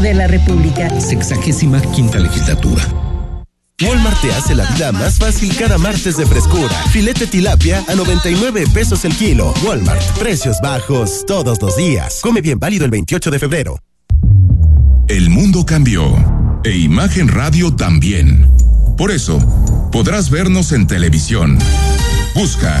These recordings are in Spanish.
Senado de la República. Sexagésima quinta legislatura. Walmart te hace la vida más fácil cada martes de frescura. Filete tilapia a 99 pesos el kilo. Walmart, precios bajos todos los días. Come bien válido el 28 de febrero. El mundo cambió e Imagen Radio también. Por eso, podrás vernos en televisión. Busca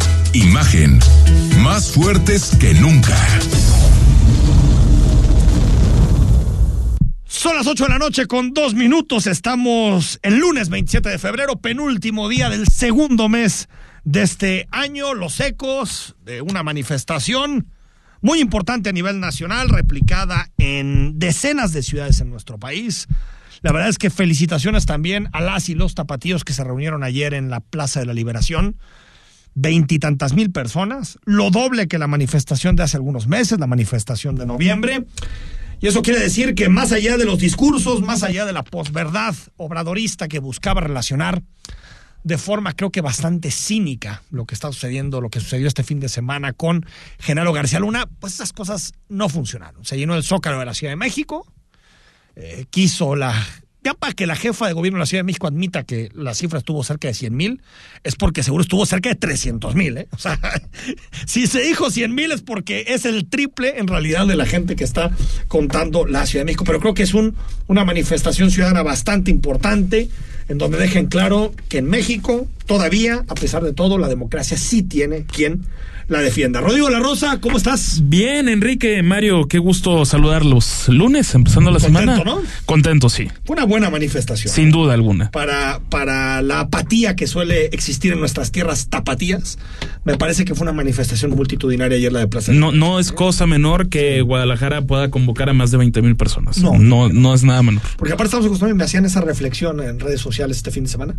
Imagen más fuertes que nunca. Son las 8 de la noche con dos minutos. Estamos el lunes 27 de febrero, penúltimo día del segundo mes de este año. Los ecos de una manifestación muy importante a nivel nacional, replicada en decenas de ciudades en nuestro país. La verdad es que felicitaciones también a las y los tapatíos que se reunieron ayer en la Plaza de la Liberación veintitantas mil personas, lo doble que la manifestación de hace algunos meses, la manifestación de noviembre. Y eso quiere decir que más allá de los discursos, más allá de la posverdad obradorista que buscaba relacionar de forma creo que bastante cínica lo que está sucediendo, lo que sucedió este fin de semana con Genaro García Luna, pues esas cosas no funcionaron. Se llenó el zócalo de la Ciudad de México, eh, quiso la ya para que la jefa de gobierno de la Ciudad de México admita que la cifra estuvo cerca de 100 mil, es porque seguro estuvo cerca de 300 mil. ¿eh? O sea, si se dijo 100 mil es porque es el triple en realidad de la gente que está contando la Ciudad de México. Pero creo que es un, una manifestación ciudadana bastante importante en donde dejen claro que en México todavía, a pesar de todo, la democracia sí tiene quien la defienda. Rodrigo La Rosa, ¿cómo estás? Bien, Enrique, Mario, qué gusto saludarlos. Lunes, empezando la Contento, semana. ¿no? Contento, sí. Fue una buena manifestación. Sin duda alguna. Para, para la apatía que suele existir en nuestras tierras tapatías, me parece que fue una manifestación multitudinaria ayer la de Plaza. No, no es cosa menor que Guadalajara pueda convocar a más de 20 mil personas. No. no, no es nada menor. Porque aparte estamos acostumbrados, me hacían esa reflexión en redes sociales este fin de semana.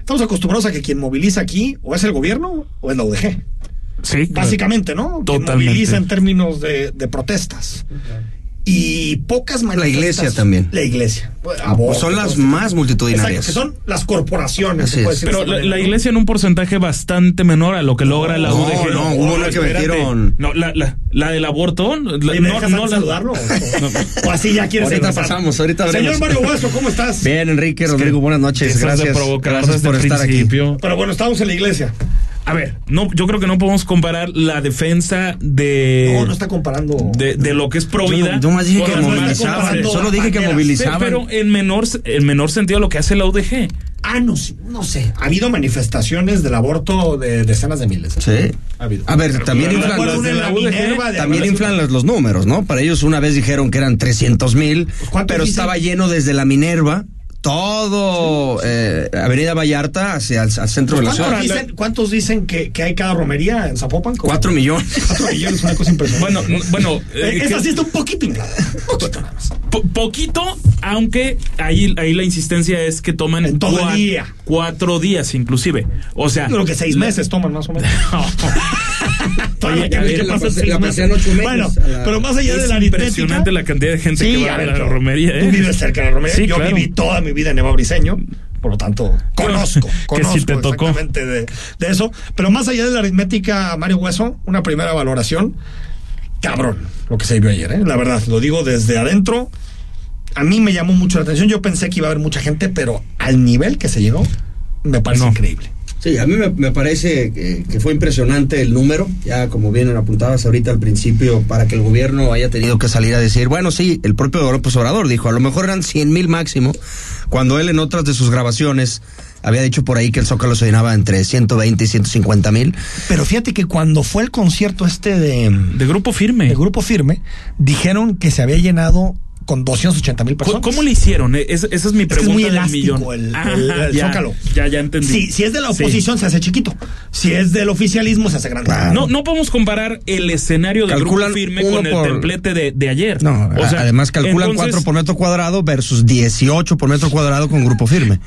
Estamos acostumbrados a que quien moviliza aquí o es el gobierno o es la UDG. Sí. Básicamente, ¿no? Quien Totalmente. moviliza en términos de, de protestas. Y pocas La manifestaciones. iglesia también. La iglesia. Pues Aborto, son las todo esto. más multitudinarias. Exacto, que son las corporaciones. Se puede decir Pero la, la ¿no? iglesia en un porcentaje bastante menor a lo que logra la no, UDG. no, hubo una que metieron- No, la, la, la del aborto. la- Oye, ¿me no, no la- saludarlo? O, o así ya quieres Ahorita empezar? pasamos, ahorita Señor. Mario Hueso, ¿cómo estás? Bien, Enrique, Rodrigo, buenas noches. Gracias. por estar aquí. Pero bueno, estamos en la iglesia. A ver, no, yo creo que no podemos comparar la defensa de. No, no está comparando. De, de lo que es provida. Yo nomás dije que movilizaban. Solo dije que movilizaban. Pero en menor, en menor sentido lo que hace la UDG. Ah, no, sé, no sé. Ha habido manifestaciones del aborto de decenas de miles. Sí. Ha habido. A ver, también pero inflan, los, de la UDG Minerva de también inflan los, los números, ¿no? Para ellos una vez dijeron que eran 300 mil, ¿cuántos pero dicen? estaba lleno desde la Minerva, todo eh, Avenida Vallarta hacia el al centro de la ¿Cuántos ciudad. dicen, cuántos dicen que, que hay cada romería en Zapopan? Cuatro millones. Cuatro millones, una cosa impresionante. Bueno, bueno. Eh, eh, esa sí está un poquito inflada. Poquito po- poquito, aunque ahí, ahí la insistencia es que toman En todo el cua- día. cuatro días inclusive. O sea, Yo creo que seis meses toman más o menos. ¿qué a ver, pasa la seis pasé- la meses? pasé en ocho meses Bueno, la- pero más allá de la aritmética. impresionante la cantidad de gente que va a, ver, la romería. ¿eh? Tú vives cerca de la romería. Sí, Yo claro. viví toda mi vida en Eva Briseño. Por lo tanto, conozco, Que conozco sí te tocó. exactamente de, de eso. Pero más allá de la aritmética, Mario Hueso, una primera valoración. Cabrón, lo que se vio ayer, ¿eh? La verdad, lo digo desde adentro. A mí me llamó mucho la atención. Yo pensé que iba a haber mucha gente, pero al nivel que se llegó, me parece No. increíble. Sí, a mí me, me parece que, que fue impresionante el número, ya como bien apuntabas ahorita al principio, para que el gobierno haya tenido que salir a decir, bueno, sí, el propio López Obrador dijo, a lo mejor eran 100 mil máximo, cuando él en otras de sus grabaciones había dicho por ahí que el Zócalo se llenaba entre 120 y 150 mil. Pero fíjate que cuando fue el concierto este de, De grupo firme. de Grupo Firme, dijeron que se había llenado con 280 mil ¿Cómo, personas. cómo le hicieron? Eh, Esa, es mi Es que es pregunta muy del elástico millón. el, Ajá, el- el ya, zócalo. Ya, ya entendí. Si, si es de la Sí. oposición, se hace chiquito. Si es del oficialismo, se hace grande. No, no podemos comparar el escenario de Calculan grupo firme con el por- templete de, de ayer. No, O sea, además calculan entonces, 4 por metro cuadrado versus 18 por metro cuadrado con grupo firme.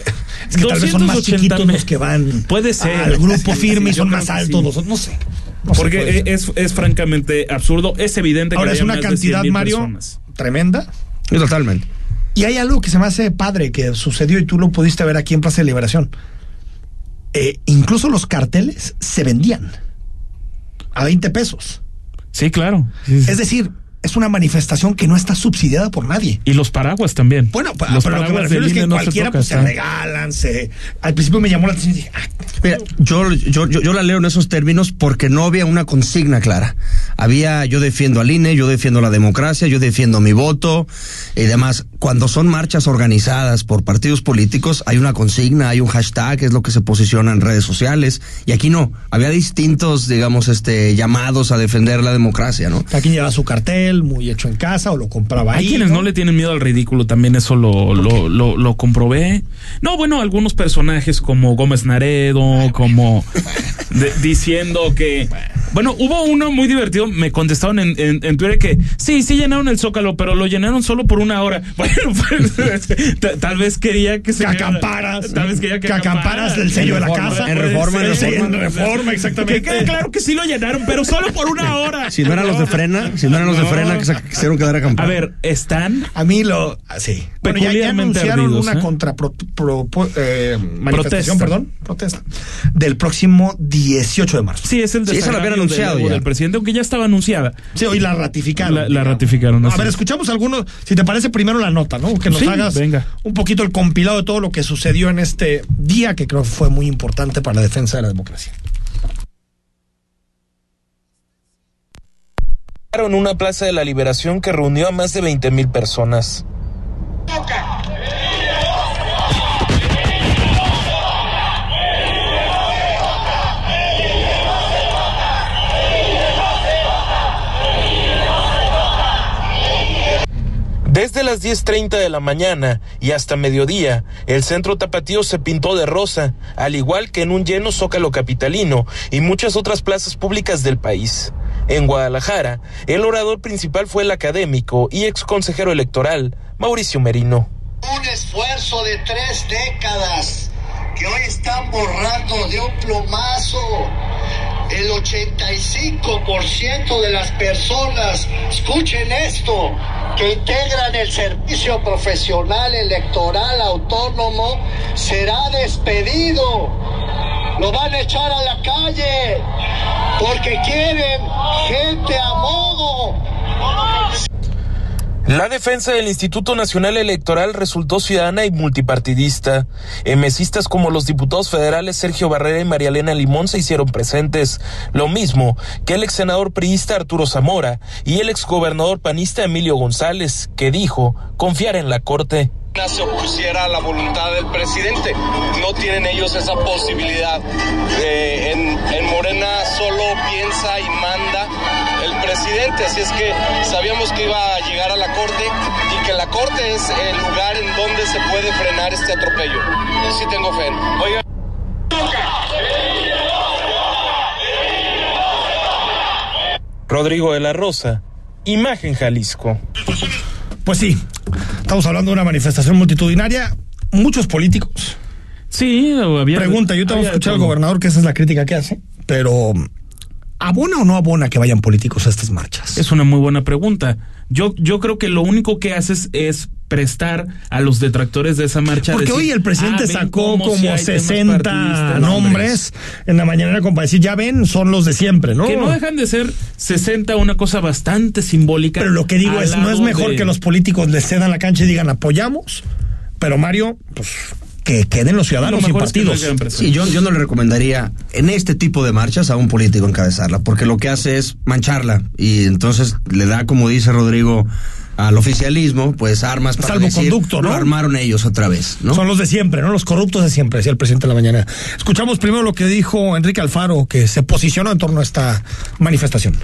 Es que tal vez son más 280 chiquitos mil. los que van Puede ser. al grupo firme y son más altos. sí. los otros, no sé. No Porque es, es francamente absurdo. Es evidente que Ahora es una cantidad, 100,000 Mario, personas. tremenda. Y totalmente. Y hay algo que se me hace padre que sucedió y tú lo pudiste ver aquí en Plaza de Liberación. Eh, incluso los carteles se vendían a 20 pesos. Sí, claro. Es decir, es una manifestación que no está subsidiada por nadie. Y los paraguas también. Bueno, pa- los pero lo que me refiero de es que no se cualquiera toca, pues, se está- regalan, se... Al principio me llamó la atención y dije, ah, Mira, yo, yo, yo, yo la leo en esos términos porque no había una consigna clara. Había, yo defiendo al INE, yo defiendo la democracia, yo defiendo mi voto y demás. Cuando son marchas organizadas por partidos políticos, hay una consigna, hay un hashtag, es lo que se posiciona en redes sociales. Y aquí no. Había distintos, digamos, este, llamados a defender la democracia, ¿no? cada quien lleva su cartel muy hecho en casa o lo compraba ahí. Hay quienes no le tienen miedo al ridículo, también eso lo, lo, lo, lo comprobé. No, bueno, algunos personajes como Gómez Naredo, como de- diciendo que... Bueno, hubo uno muy divertido, me contestaron en, en, en Twitter que sí, sí llenaron el Zócalo, pero lo llenaron solo por una hora. Bueno, pues, ta- tal vez quería que se... Que acamparas. Tal vez quería que, Que acamparas del sello de la casa. en Reforma, en Reforma. en Reforma, exactamente. Que quede claro que sí lo llenaron, pero solo por una hora. Si no eran los de frena, si no eran los de No. Frena que se quisieron quedar a. A ver, están A mí lo. ah, Sí. Bueno, ya, ya anunciaron ardidos, una ¿eh? contra pro- pro- pro- eh, manifestación, Protesta. perdón, protesta, del próximo 18 de marzo. Sí, es el Sí, esa la habían anunciado del, del presidente, aunque ya estaba anunciada. Sí, hoy la ratificaron. La- la ratificaron, A así ver, es. escuchamos algunos. Si te parece, primero la nota, ¿no? Que nos Sí, hagas venga. un poquito el compilado de todo lo que sucedió en este día, que creo que fue muy importante para la defensa de la democracia. En una plaza de la liberación que reunió a más de 20 mil personas. Desde las 10.30 de la mañana y hasta mediodía, el centro tapatío se pintó de rosa, al igual que en un lleno zócalo capitalino y muchas otras plazas públicas del país. En Guadalajara, el orador principal fue el académico y ex consejero electoral, Mauricio Merino. Un esfuerzo de tres décadas que hoy están borrando de un plumazo. El 85% de las personas, escuchen esto, que integran el servicio profesional electoral autónomo, será despedido. Lo van a echar a la calle porque quieren gente a modo. La defensa del Instituto Nacional Electoral resultó ciudadana y multipartidista. Emesistas como los diputados federales Sergio Barrera y María Elena Limón se hicieron presentes, lo mismo que el ex senador priista Arturo Zamora y el ex gobernador panista Emilio González, que dijo confiar en la Corte se opusiera a la voluntad del presidente. No tienen ellos esa posibilidad. Eh, en, en, Morena solo piensa y manda presidente, así es que sabíamos que iba a llegar a la Corte y que la Corte es el lugar en donde se puede frenar este atropello. Sí tengo fe. Oiga. Rodrigo de la Rosa, Imagen Jalisco. Pues sí, estamos hablando de una manifestación multitudinaria, muchos políticos. Sí, había. Pregunta, yo te voy a escuchar al gobernador que esa es la crítica que hace, pero ¿abona o no abona que vayan políticos a estas marchas? Es una muy buena pregunta. Yo, yo creo que lo único que haces es prestar a los detractores de esa marcha. Porque decir, hoy el presidente ah, sacó como si 60 nombres en la mañana como para decir, ya ven, son los de siempre, ¿no? Que no dejan de ser 60, una cosa bastante simbólica. Pero lo que digo es, no es mejor de... que los políticos les cedan la cancha y digan apoyamos, pero Mario, pues que queden los ciudadanos sin partidos. Es que sí, yo, yo no le recomendaría en este tipo de marchas a un político encabezarla, porque lo que hace es mancharla y entonces le da, como dice Rodrigo, al oficialismo, pues armas para Salvoconducto, decir, ¿no? Lo armaron ellos otra vez, ¿no? Son los de siempre, ¿no? Los corruptos de siempre, decía el presidente de la mañana. Escuchamos primero lo que dijo Enrique Alfaro, que se posicionó en torno a esta manifestación.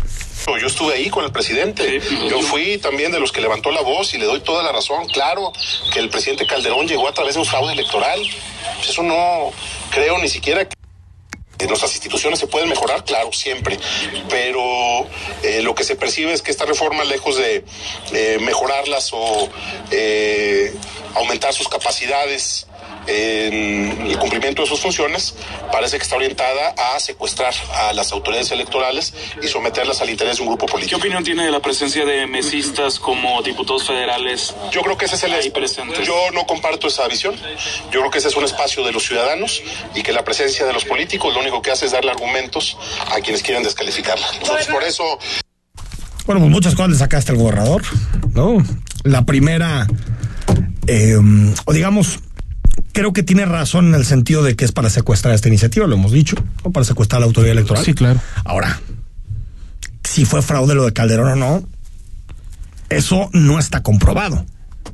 Yo estuve ahí con el presidente. Yo fui también de los que levantó la voz y le doy toda la razón. Claro que el presidente Calderón llegó a través de un fraude electoral. Eso no creo ni siquiera que nuestras instituciones se pueden mejorar, claro, siempre, pero eh, lo que se percibe es que esta reforma, lejos de eh, mejorarlas o eh, aumentar sus capacidades en el cumplimiento de sus funciones, parece que está orientada a secuestrar a las autoridades electorales y someterlas al interés de un grupo político. ¿Qué opinión tiene de la presencia de mesistas como diputados federales? Yo creo que ese es el ahí presentes. Yo no comparto esa visión. Yo creo que ese es un espacio de los ciudadanos y que la presencia de los políticos lo único que hace es darle argumentos a quienes quieren descalificarla. Entonces, por eso bueno, pues muchas cosas le sacaste al gobernador, ¿no? La primera, eh, o digamos, creo que tiene razón en el sentido de que es para secuestrar esta iniciativa, lo hemos dicho, ¿no? para secuestrar a la autoridad electoral. Sí, claro. Ahora, si fue fraude lo de Calderón o no, eso no está comprobado.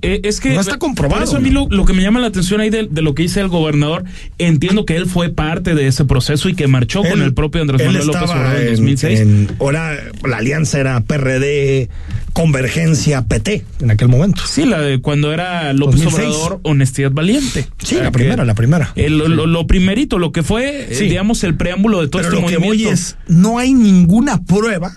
Eh, es que no está comprobado. Por eso a mí lo, lo que me llama la atención ahí de, de, lo que dice el gobernador, entiendo que él fue parte de ese proceso y que marchó él, con el propio Andrés Manuel López Obrador en, en 2006. En, ahora la alianza era PRD, Convergencia, PT en aquel momento. Sí, la de cuando era López 2006. Obrador, Honestidad Valiente. Sí, la primera, la primera. El, lo, lo, primerito, lo que fue, Sí. eh, digamos, el preámbulo de todo Pero este lo que movimiento. voy es, no hay ninguna prueba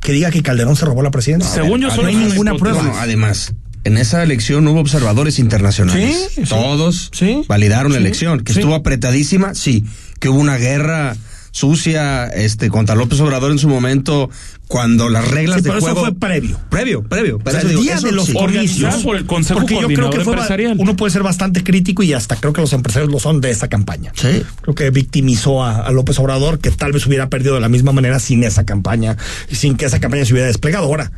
que diga que Calderón se robó la presidencia. Según yo, no solo hay es una ninguna prueba. Bueno, además, en esa elección hubo observadores internacionales. Sí, sí. Todos Sí. validaron la elección. Que Sí. estuvo apretadísima, sí. Que hubo una guerra sucia este contra López Obrador en su momento cuando las reglas Sí, de pero eso juego fue previo. previo previo O pero sea, eso el digo, día eso de los sí. Comicios. por el Consejo porque yo creo que fue, uno puede ser bastante crítico y hasta creo que los empresarios lo son de esa campaña. Sí. Creo que victimizó a, a López Obrador, que tal vez hubiera perdido de la misma manera sin esa campaña y sin que esa campaña se hubiera desplegado. Ahora,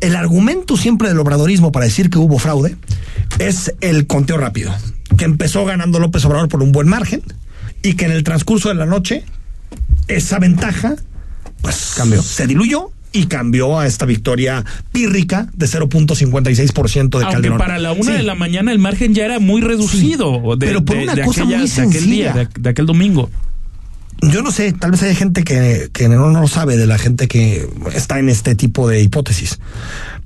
el argumento siempre del obradorismo para decir que hubo fraude es el conteo rápido, que empezó ganando López Obrador por un buen margen y que en el transcurso de la noche esa ventaja pues Cambió. se diluyó y cambió a esta victoria pírrica de 0.56% de Aunque Calderón. para la una Sí. de la mañana el margen ya era muy reducido. de- pero por de- una de cosa aquella- muy de aquel día, sencilla. de, de aquel domingo. Yo no sé, tal vez hay gente que, que no, no lo sabe de la gente que está en este tipo de hipótesis.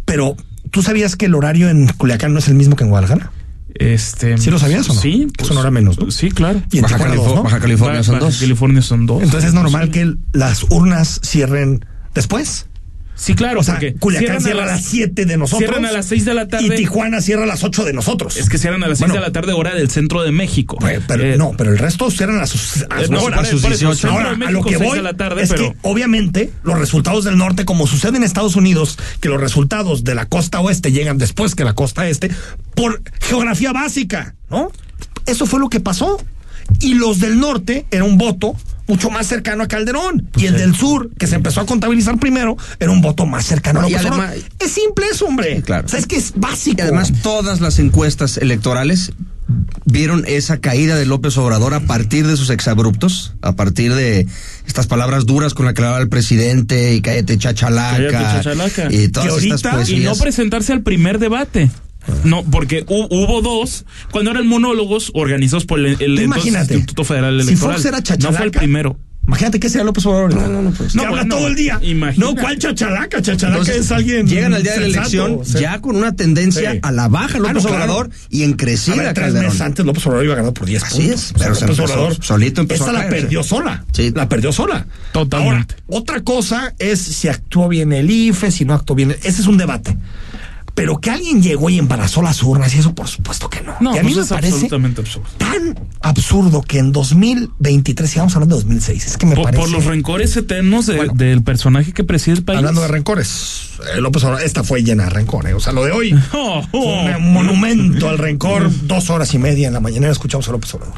Pero, ¿tú sabías que el horario en Culiacán no es el mismo que en Guadalajara? Este, ¿Sí lo sabías o no? Sí. Que es una hora menos, ¿no? Sí, claro. Y en Baja, Tijuana dos, ¿no? Baja California son Baja dos. California son dos. Entonces es normal que las urnas cierren después. Sí, claro, O sea, porque Culiacán cierra a las 7 de nosotros. Cierran a las 6 de la tarde. Y Tijuana cierra a las 8 de nosotros. Es que cierran a las 6 Bueno, de la tarde, hora del centro de México. Pues, pero, Eh, no, pero el resto cierran a sus, a Eh, sus no, horas. por- por eso, centro de Ahora, a lo que 6 voy de la tarde, es pero- que obviamente los resultados del norte, como sucede en Estados Unidos, que los resultados de la costa oeste llegan después que la costa este, por geografía básica, ¿no? Eso fue lo que pasó. Y los del norte era un voto mucho más cercano a Calderón. y el del sur, que se empezó a contabilizar primero, era un voto más cercano a Y López además-. Es simple eso, hombre. Claro. O sea, es que es básico. Y además todas las encuestas electorales vieron esa caída de López Obrador a partir de sus exabruptos, a partir de estas palabras duras con las que hablaba el presidente y cállate chachalaca, Cállate, chachalaca. y todas estas ahorita- y no poesías. presentarse al primer debate. No, porque hu- hubo dos, cuando eran monólogos organizados por el, imagínate, Instituto Federal si Electoral. Fox era no fue el chachalaca, primero. Imagínate que sea López Obrador. No, no, no, pues. Que No, habla todo el día. imagínate. No, ¿cuál chachalaca? Chachalaca Entonces, es alguien. llegan al día de la elección o sea. ya con una tendencia Sí. a la baja López Ah, no, claro. Obrador y en A crecida ver, tres Calderón. meses antes López Obrador iba ganando por 10 Así puntos. es, O sea, pero se López empezó- Obrador, solito empezó esa a la perdió sola. Sí. La perdió sola. Totalmente. Ahora, otra cosa es si actuó bien el IFE, si no actuó bien. Ese es un debate. Pero que alguien llegó y embarazó las urnas y eso, por supuesto que no. No, y a mí pues me es parece absolutamente absurdo. tan absurdo que en 2023, sigamos hablando de 2006, es que me Por, parece... por los rencores eternos de- Bueno. del personaje que preside el país. Hablando de rencores, eh, López Obrador, esta fue llena de rencores. O sea, lo de hoy Oh, fue oh. un monumento al rencor. Dos horas y media en la mañana escuchamos a López Obrador.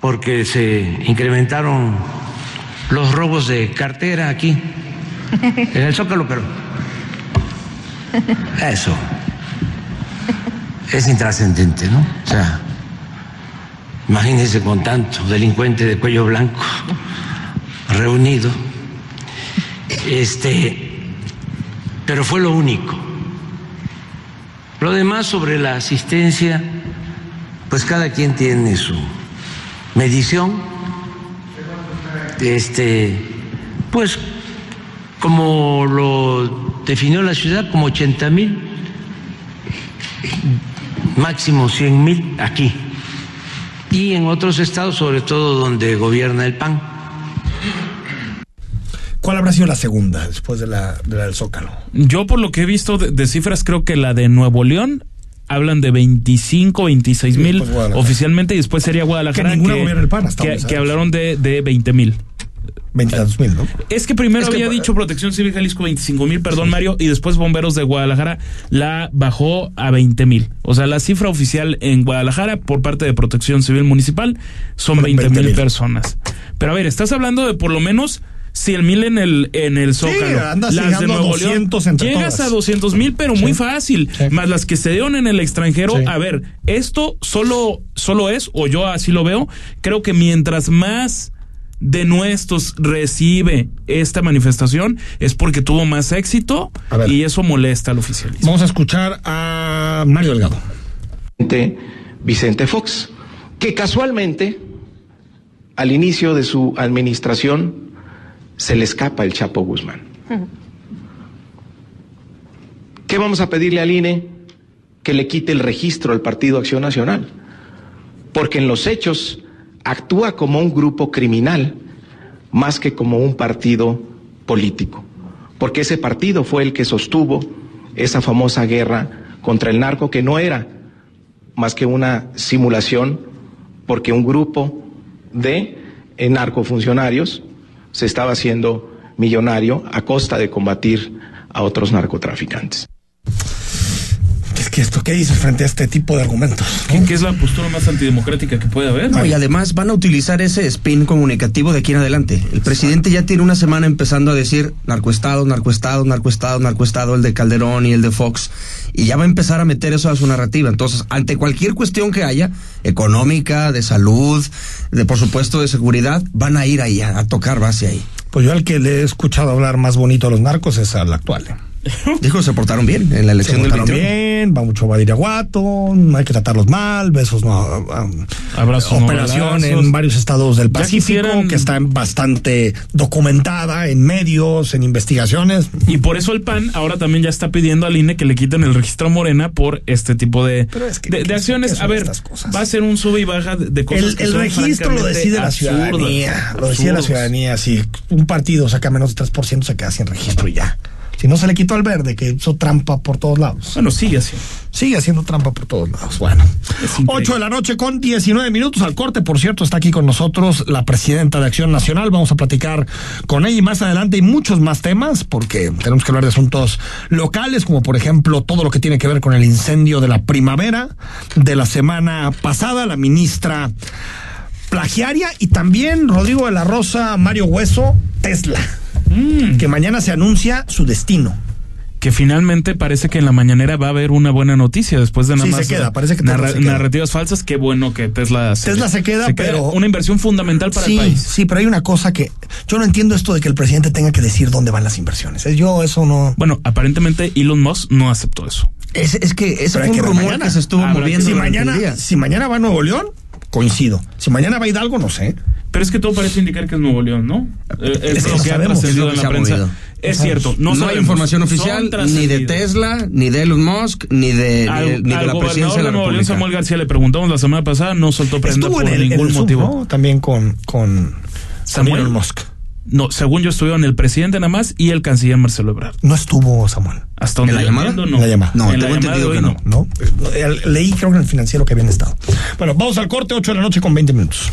porque se incrementaron los robos de cartera aquí, en el Zócalo, pero eso es intrascendente, ¿no? O sea, imagínense con tanto delincuente de cuello blanco reunido, este, pero fue lo único. Lo demás sobre la asistencia, pues cada quien tiene su medición, este, pues como lo definió la ciudad, como 80 mil, máximo 100 mil aquí. Y en otros estados, sobre todo donde gobierna el PAN. ¿Cuál habrá sido la segunda después de la, de la del Zócalo? Yo por lo que he visto de, de cifras creo que la de Nuevo León hablan de 25, 26 mil pues, oficialmente y después sería Guadalajara Que ninguna gobierna el PAN hasta que, que hablaron de, de 20 mil. 22 mil, ¿no? Es que primero Es que- había dicho Protección Civil Jalisco 25 mil, perdón Mario, y después Bomberos de Guadalajara la bajó a 20 mil. O sea, la cifra oficial en Guadalajara por parte de Protección Civil Municipal son Fueron 20 mil 20,000. personas. Pero a ver, estás hablando de por lo menos 100 mil en el, en el Zócalo. andas las de llegando a Nuevo León. 200 entre Llegas todas. a 200 mil, pero muy fácil. Sí. Más las que se dieron en el extranjero. Sí. A ver, esto solo, solo es, o yo así lo veo, creo que mientras más de nuestros recibe esta manifestación es porque tuvo más éxito ver. y eso molesta al oficialismo. Vamos a escuchar a Mario Delgado. Vicente Fox, que casualmente al inicio de su administración se le escapa el Chapo Guzmán. ¿Qué vamos a pedirle al INE? Que le quite el registro al Partido Acción Nacional, porque en los hechos actúa como un grupo criminal más que como un partido político, porque ese partido fue el que sostuvo esa famosa guerra contra el narco que no era más que una simulación, porque un grupo de eh, narcofuncionarios se estaba haciendo millonario a costa de combatir a otros narcotraficantes. Que esto, ¿qué dices frente a este tipo de argumentos? ¿Qué, qué es la postura más antidemocrática que puede haber? No, y además van a utilizar ese spin comunicativo de aquí en adelante. El presidente ya tiene una semana empezando a decir narcoestado, narcoestado, narcoestado, narcoestado, el de Calderón y el de Fox, y ya va a empezar a meter eso a su narrativa. Entonces, ante cualquier cuestión que haya, económica, de salud, de por supuesto de seguridad, van a ir ahí a, a tocar base ahí. Pues yo al que le he escuchado hablar más bonito a los narcos es al actual. Dijo, se portaron bien en la Se elección del portaron 21. bien, va mucho a Badiraguato, no hay que tratarlos mal, besos, no, ah, Abrazos, operación en varios estados del Pacífico, que está bastante documentada en medios, en investigaciones. Y por eso el PAN ahora también ya está pidiendo al INE que le quiten el registro a Morena por este tipo de, Pero es que, de, ¿qué de son- acciones. A ver, va a ser un sube y baja de, de cosas El, que el son registro lo decide la absurdas, ciudadanía, lo decide la ciudadanía. Si un partido saca menos de 3%, se queda sin registro y ya. Si no se le quitó al verde, que hizo trampa por todos lados. Bueno, sigue así. Sigue haciendo trampa por todos lados. Bueno, Es increíble. 8 de la noche con 19 minutos al corte. Por cierto, está aquí con nosotros la presidenta de Acción Nacional. Vamos a platicar con ella y más adelante hay muchos más temas porque tenemos que hablar de asuntos locales, como por ejemplo todo lo que tiene que ver con el incendio de la primavera de la semana pasada. La ministra plagiaria y también Rodrigo de la Rosa, Mario Hueso, Tesla. Mm. Que mañana se anuncia su destino. que finalmente parece que en la mañanera va a haber una buena noticia después de nada Sí, más se queda, parece que narra- se queda. narrativas falsas. Qué bueno que Tesla Tesla se queda, pero- Una inversión fundamental para sí, el país. sí, pero hay una cosa que yo no entiendo esto de que el presidente tenga que decir dónde van las inversiones. Eh, Yo eso no. Bueno, aparentemente Elon Musk no aceptó eso. Es, es que ese Pero fue que un ver rumor mañana. que se estuvo Habrá que moviendo Si mañana, si mañana va a Nuevo León, coincido. Si mañana va a Hidalgo, no sé. Pero es que todo parece indicar que es Nuevo León, ¿no? Eh, es, lo que ha sabemos. trascendido Es en la prensa. movido. Es cierto, no, No, hay información oficial ni de. Tesla, ni de Elon Musk, ni de, ni Al, de- ni de la gobernador presidencia de la Nuevo León. Samuel García, le preguntamos la semana pasada, no soltó prenda Estuvo por en el, en ningún el Zoom, motivo. ¿no? También con, con, con Samuel. Elon Musk. No, según yo estuvieron el presidente nada más y el canciller Marcelo Ebrard. No estuvo Samuel. Hasta donde ¿En la llamada? no. En la llamada. No, en la tengo llamada de entendido hoy que no. ¿no? Eh, Leí creo que en el financiero que habían estado. Bueno, vamos al corte, 8 de la noche con 20 minutos.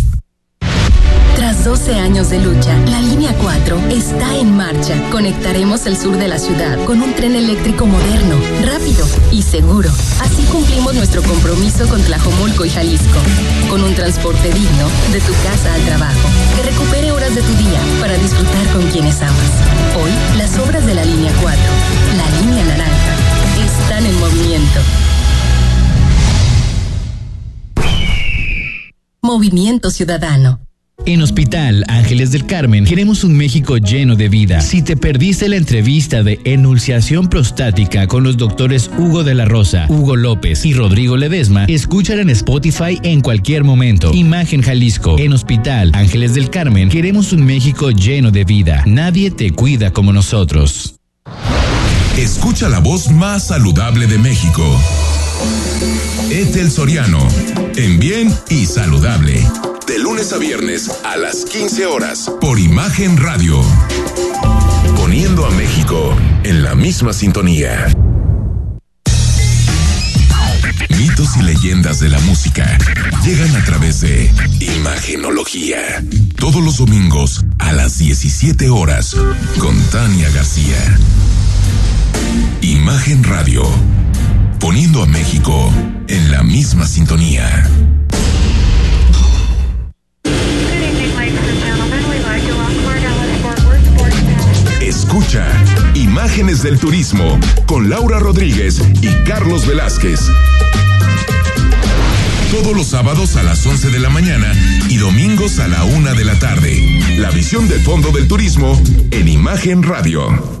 Tras 12 años de lucha, la línea 4 está en marcha. Conectaremos el sur de la ciudad con un tren eléctrico moderno, rápido y seguro. Así cumplimos nuestro compromiso con Tlajomulco y Jalisco. Con un transporte digno de tu casa al trabajo, que recupere horas de tu día para disfrutar con quienes amas. Hoy, las obras de la línea 4, la línea naranja, están en movimiento. Movimiento Ciudadano. En Hospital Ángeles del Carmen queremos un México lleno de vida. Si te perdiste la entrevista de enunciación prostática con los doctores Hugo de la Rosa, Hugo López y Rodrigo Ledesma, escúchala en Spotify en cualquier momento. Imagen Jalisco. En Hospital Ángeles del Carmen queremos un México lleno de vida. Nadie te cuida como nosotros. Escucha la voz más saludable de México. Etel Soriano, en bien y saludable. De lunes a viernes a las 15 horas por Imagen Radio. Poniendo a México en la misma sintonía. Mitos y leyendas de la música llegan a través de Imagenología. Todos los domingos a las 17 horas con Tania García. Imagen Radio. Poniendo a México en la misma sintonía. Escucha Imágenes del Turismo con Laura Rodríguez y Carlos Velázquez. Todos los sábados a las 11 de la mañana y domingos a la una de la tarde. La visión del fondo del turismo en Imagen Radio.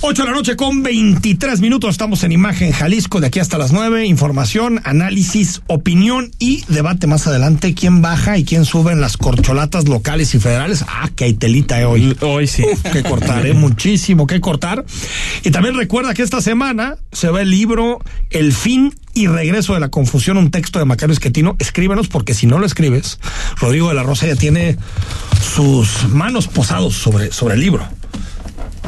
8 de la noche con 23 minutos. Estamos en Imagen Jalisco de aquí hasta las 9. Información, análisis, opinión y debate más adelante. ¿Quién baja y quién sube en las corcholatas locales y federales? Ah, que hay telita eh, hoy. Hoy sí. Uf, que cortar, eh, muchísimo que cortar. Y también recuerda que esta semana se va el libro El fin y regreso de la confusión, un texto de Macario Esquetino. Escríbenos porque si no lo escribes, Rodrigo de la Rosa ya tiene sus manos posados sobre, sobre el libro.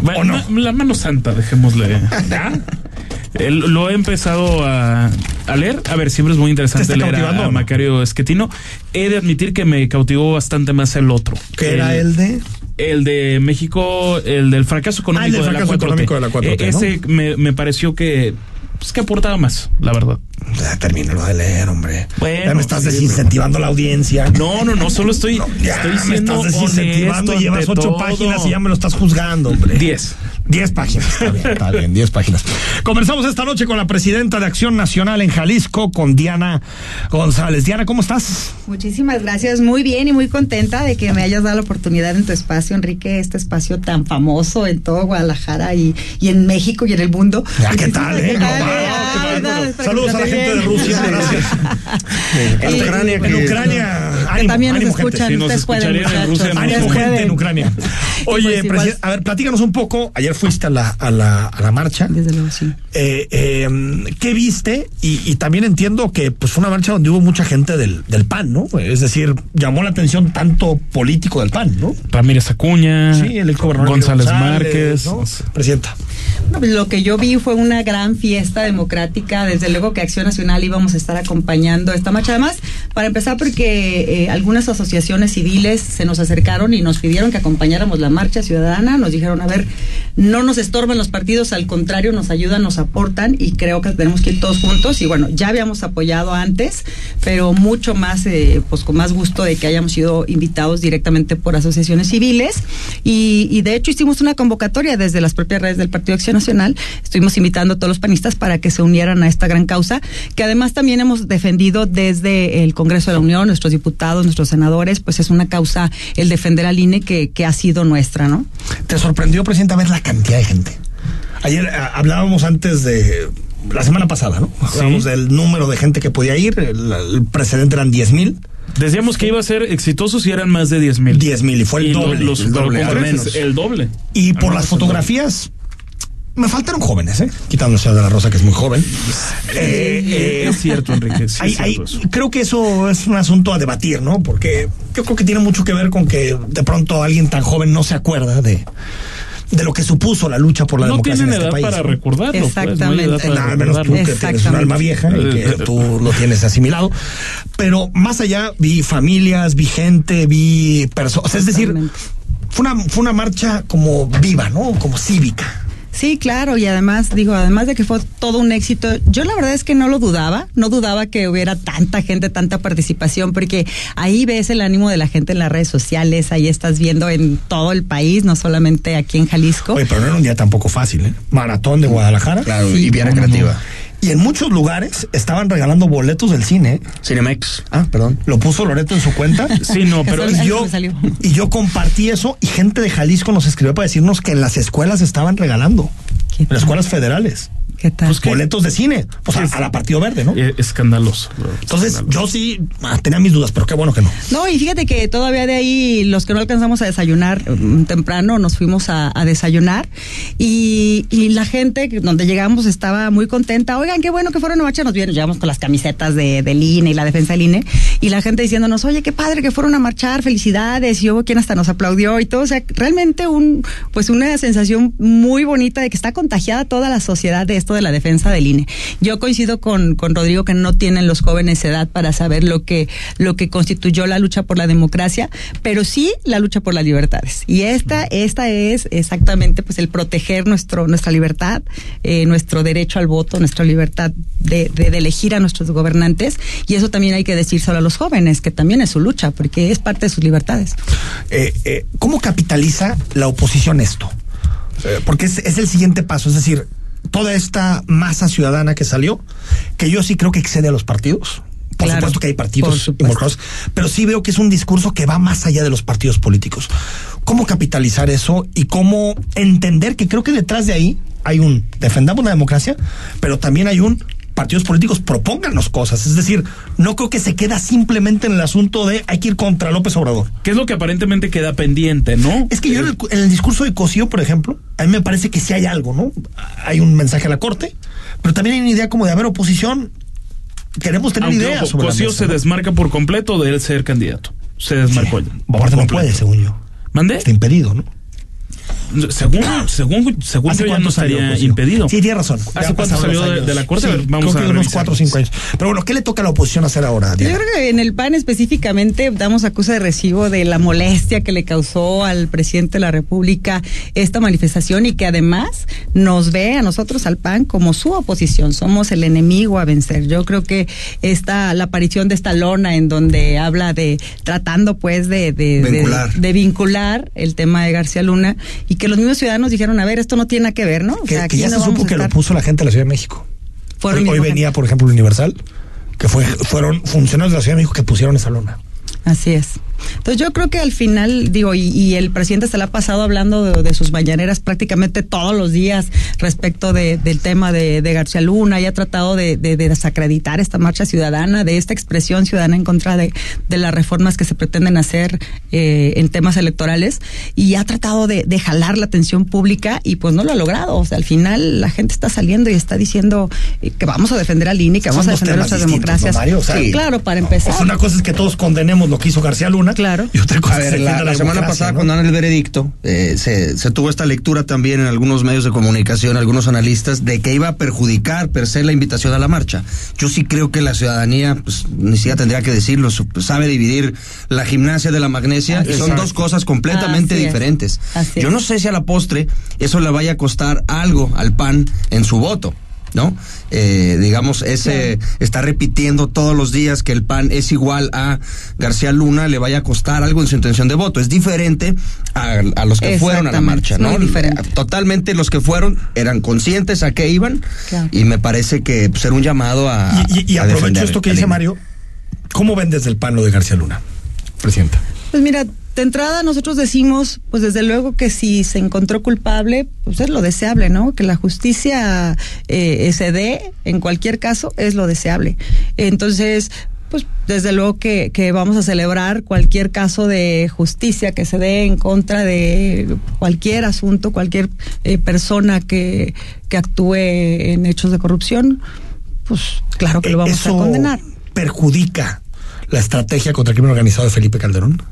Bueno, ma- La mano santa, dejémosle. El- lo he empezado a, a leer. A ver, siempre es muy interesante ¿Te está leer a? Macario Esquetino. He de admitir que me cautivó bastante más el otro. ¿Qué era el de? El de México, el del fracaso económico, Ah, el del fracaso de, la 4T. económico de la 4T, Eh, ¿no? Ese me, me pareció que pues que aportaba más, la verdad. Ya, termínalo de leer, hombre. Bueno, ya me estás desincentivando la audiencia. No, no, no, solo estoy, Ya, estoy me estás desincentivando. Llevas ocho todo. páginas y ya me lo estás juzgando, hombre. Diez. Diez páginas, está bien, está bien, diez páginas. Conversamos esta noche con la presidenta de Acción Nacional en Jalisco, con Diana González. Diana, ¿cómo estás? Muchísimas gracias, muy bien y muy contenta de que me hayas dado la oportunidad en tu espacio, Enrique, este espacio tan famoso en todo Guadalajara y, y en México y en el mundo. Ya, ¿qué tal, eh? Qué tal. ¿verdad? Espero Saludos a la gente de. Rusia, gracias. En Ucrania, en Ucrania, ánimo, que también nos ánimo, gente. escuchan, Sí, nos ustedes pueden, en muchachos. Rusia, Ánimo, Ustedes gente en pueden. Ucrania. Oye, pues a ver, platícanos un poco. Ayer fuiste a la, a la, a la marcha. Desde luego, sí. Eh, eh, ¿Qué viste? Y, y también entiendo que pues, fue una marcha donde hubo mucha gente del, del PAN, ¿no? Es decir, llamó la atención tanto político del PAN, ¿no? Ramírez Acuña, Sí, el González, González, Márquez. ¿no? Presidenta. No, pues lo que yo vi fue una gran fiesta democrática. Desde luego que Acción Nacional íbamos a estar acompañando esta marcha. Además, para empezar, porque eh, algunas asociaciones civiles se nos acercaron y nos pidieron que acompañáramos la marcha ciudadana. Nos dijeron, a ver, no nos estorban los partidos, al contrario, nos ayudan, nos aportan y creo que tenemos que ir todos juntos. Y bueno, ya habíamos apoyado antes, pero mucho más, eh, pues con más gusto de que hayamos sido invitados directamente por asociaciones civiles. Y, de hecho hicimos una convocatoria desde las propias redes del Partido Acción Nacional. Estuvimos invitando a todos los panistas para que se unieran a esta gran causa, que además también hemos defendido desde el Congreso de la Unión, nuestros diputados, nuestros senadores, pues es una causa el defender al INE que ha sido nuestra, ¿no? ¿Te sorprendió, presidenta, ver la cantidad de gente? Ayer ah, hablábamos antes de la semana pasada, ¿no? Hablábamos del número de gente que podía ir. El, el precedente eran 10 mil. Decíamos que iba a ser exitoso si eran más de 10 mil. 10 mil y fue el doble. los el doble, al supercongresos, menos. El doble. Y por las fotografías, me faltaron jóvenes, ¿eh? Señor de la Rosa, que es muy joven. Eh, eh, es cierto, Enrique. sí hay- es hay- cierto eso. creo que eso es un asunto a debatir, ¿no? Porque yo creo que tiene mucho que ver con que de pronto alguien tan joven no se acuerda de, de lo que supuso la lucha por la No democracia tienen en este edad país. para recordarlo. pues, no hay edad Exactamente. para Nada menos tú que tienes un alma vieja y que tú lo tienes asimilado. Pero más allá vi familias, vi gente, vi personas. Es decir, fue una, fue una marcha como viva, ¿no? Como cívica. Sí, claro, y además, digo, además de que fue todo un éxito, yo la verdad es que no lo dudaba, no dudaba que hubiera tanta gente, tanta participación, porque ahí ves el ánimo de la gente en las redes sociales, ahí estás viendo en todo el país, no solamente aquí en Jalisco. Oye, pero no era un día tampoco fácil, ¿eh? Maratón de Guadalajara. Claro, y Viana Creativa. Y en muchos lugares estaban regalando boletos del cine. Cinemex. Ah, perdón. Lo puso Loreto en su cuenta. Sí, no, pero y yo, y yo compartí eso y gente de Jalisco nos escribió para decirnos que en las escuelas estaban regalando. ¿Qué En las escuelas federales. ¿Qué tal? Pues boletos de cine. O sea, Es- a la Partido Verde, ¿no? Eh, Escandaloso. bro, Entonces, escandaloso. yo sí ah, tenía mis dudas, pero qué bueno que no. No, y fíjate que todavía de ahí, los que no alcanzamos a desayunar mm, temprano, nos fuimos a, a desayunar y, y la gente donde llegamos estaba muy contenta. Oigan, qué bueno que fueron a marchar. Nos vieron, llegamos con las camisetas de, del INE y la defensa del INE y la gente diciéndonos, oye, qué padre que fueron a marchar, felicidades. Y hubo quien hasta nos aplaudió y todo. O sea, realmente un, pues una sensación muy bonita de que está contagiada toda la sociedad de de la defensa del INE. Yo coincido con, con Rodrigo que no tienen los jóvenes edad para saber lo que, lo que constituyó la lucha por la democracia, pero sí la lucha por las libertades. Y esta, esta es exactamente pues el proteger nuestro, nuestra libertad, eh, nuestro derecho al voto, nuestra libertad de, elegir a nuestros gobernantes. Y eso también hay que decírselo a los jóvenes, que también es su lucha, porque es parte de sus libertades. Eh, eh, ¿Cómo capitaliza la oposición esto? Porque es, es el siguiente paso, es decir, toda esta masa ciudadana que salió, que yo sí creo que excede a los partidos. Por Claro, supuesto que hay partidos involucrados, pero sí veo que es un discurso que va más allá de los partidos políticos. ¿Cómo capitalizar eso y cómo entender que creo que detrás de ahí hay un defendamos la democracia, pero también hay un partidos políticos propónganos cosas. Es decir, no creo que se queda simplemente en el asunto de hay que ir contra López Obrador. ¿Qué es lo que aparentemente queda pendiente, no? Es que yo en el, en el discurso de Cosío, por ejemplo, a mí me parece que sí hay algo, ¿no? Hay un mensaje a la Corte, pero también hay una idea como de haber oposición. Queremos tener Aunque, ideas ojo, sobre la Cosío mesa, se ¿no? desmarca por completo de él ser candidato. Se desmarcó ya. Aparte no puede, según yo. ¿Mande? Está impedido, ¿no? Según, según, según ¿Hace yo ya cuánto no salió estaría Cosío? impedido. Sí, tiene razón. ¿Hace cuánto salió de, la corte? A Sí, ver, vamos creo a que unos cuatro o cinco años. Pero bueno, ¿qué le toca a la oposición hacer ahora, Yo Diana? creo que en el PAN específicamente damos acusa de recibo de la molestia que le causó al presidente de la República esta manifestación y que además nos ve a nosotros al PAN como su oposición, somos el enemigo a vencer. Yo creo que esta la aparición de esta lona en donde habla de tratando pues de de Vincular. de, de vincular el tema de García Luna y que los mismos ciudadanos dijeron, a ver, esto no tiene nada que ver, ¿no? O Que, sea, que aquí ya no se supo que lo puso la gente de la Ciudad de México. Hoy, hoy venía, gente. por ejemplo, el Universal, que fue, fueron funcionarios de la Ciudad de México que pusieron esa lona. Así es. Entonces yo creo que al final, digo, y, y el presidente se la ha pasado hablando de, de sus mañaneras prácticamente todos los días respecto de- del tema de, de García Luna y ha tratado de, de- de desacreditar esta marcha ciudadana, de esta expresión ciudadana en contra de, las reformas que se pretenden hacer eh, en temas electorales y ha tratado de, jalar la atención pública y pues no lo ha logrado. O sea, al final la gente está saliendo y está diciendo eh, que vamos a defender al INE, que vamos Son a defender nuestras democracias. ¿no, Mario? O sea, Sí, claro, para empezar. O sea, una cosa es que todos condenemos lo que hizo García Luna. Claro. Y otra cosa A ver, la, la semana pasada, ¿no? cuando dan el veredicto, eh, se, se tuvo esta lectura también en algunos medios de comunicación, algunos analistas, de que iba a perjudicar per se la invitación a la marcha. Yo sí creo que la ciudadanía, pues ni siquiera tendría que decirlo, su- sabe dividir la gimnasia de la magnesia, y son dos cosas completamente Así diferentes. Yo no sé si a la postre eso le vaya a costar algo al PAN en su voto. ¿No? Eh, digamos, ese está repitiendo todos los días que el PAN es igual a García Luna, le vaya a costar algo en su intención de voto. Es diferente a, a los que fueron a la marcha, ¿no? muy diferente. Totalmente los que fueron eran conscientes a qué iban Claro. y me parece que pues, era un llamado a. Y, y- y a aprovecho esto que dice. Mario. ¿Cómo ven desde el PAN lo de García Luna, Presidenta? Pues mira, de entrada nosotros decimos, pues desde luego que si se encontró culpable, pues es lo deseable, ¿no? Que la justicia eh, se dé en cualquier caso es lo deseable. Entonces, pues desde luego que, que vamos a celebrar cualquier caso de justicia que se dé en contra de cualquier asunto, cualquier eh, persona que, que actúe en hechos de corrupción, pues claro que lo vamos ¿Eso a condenar. perjudica la estrategia contra el crimen organizado de Felipe Calderón?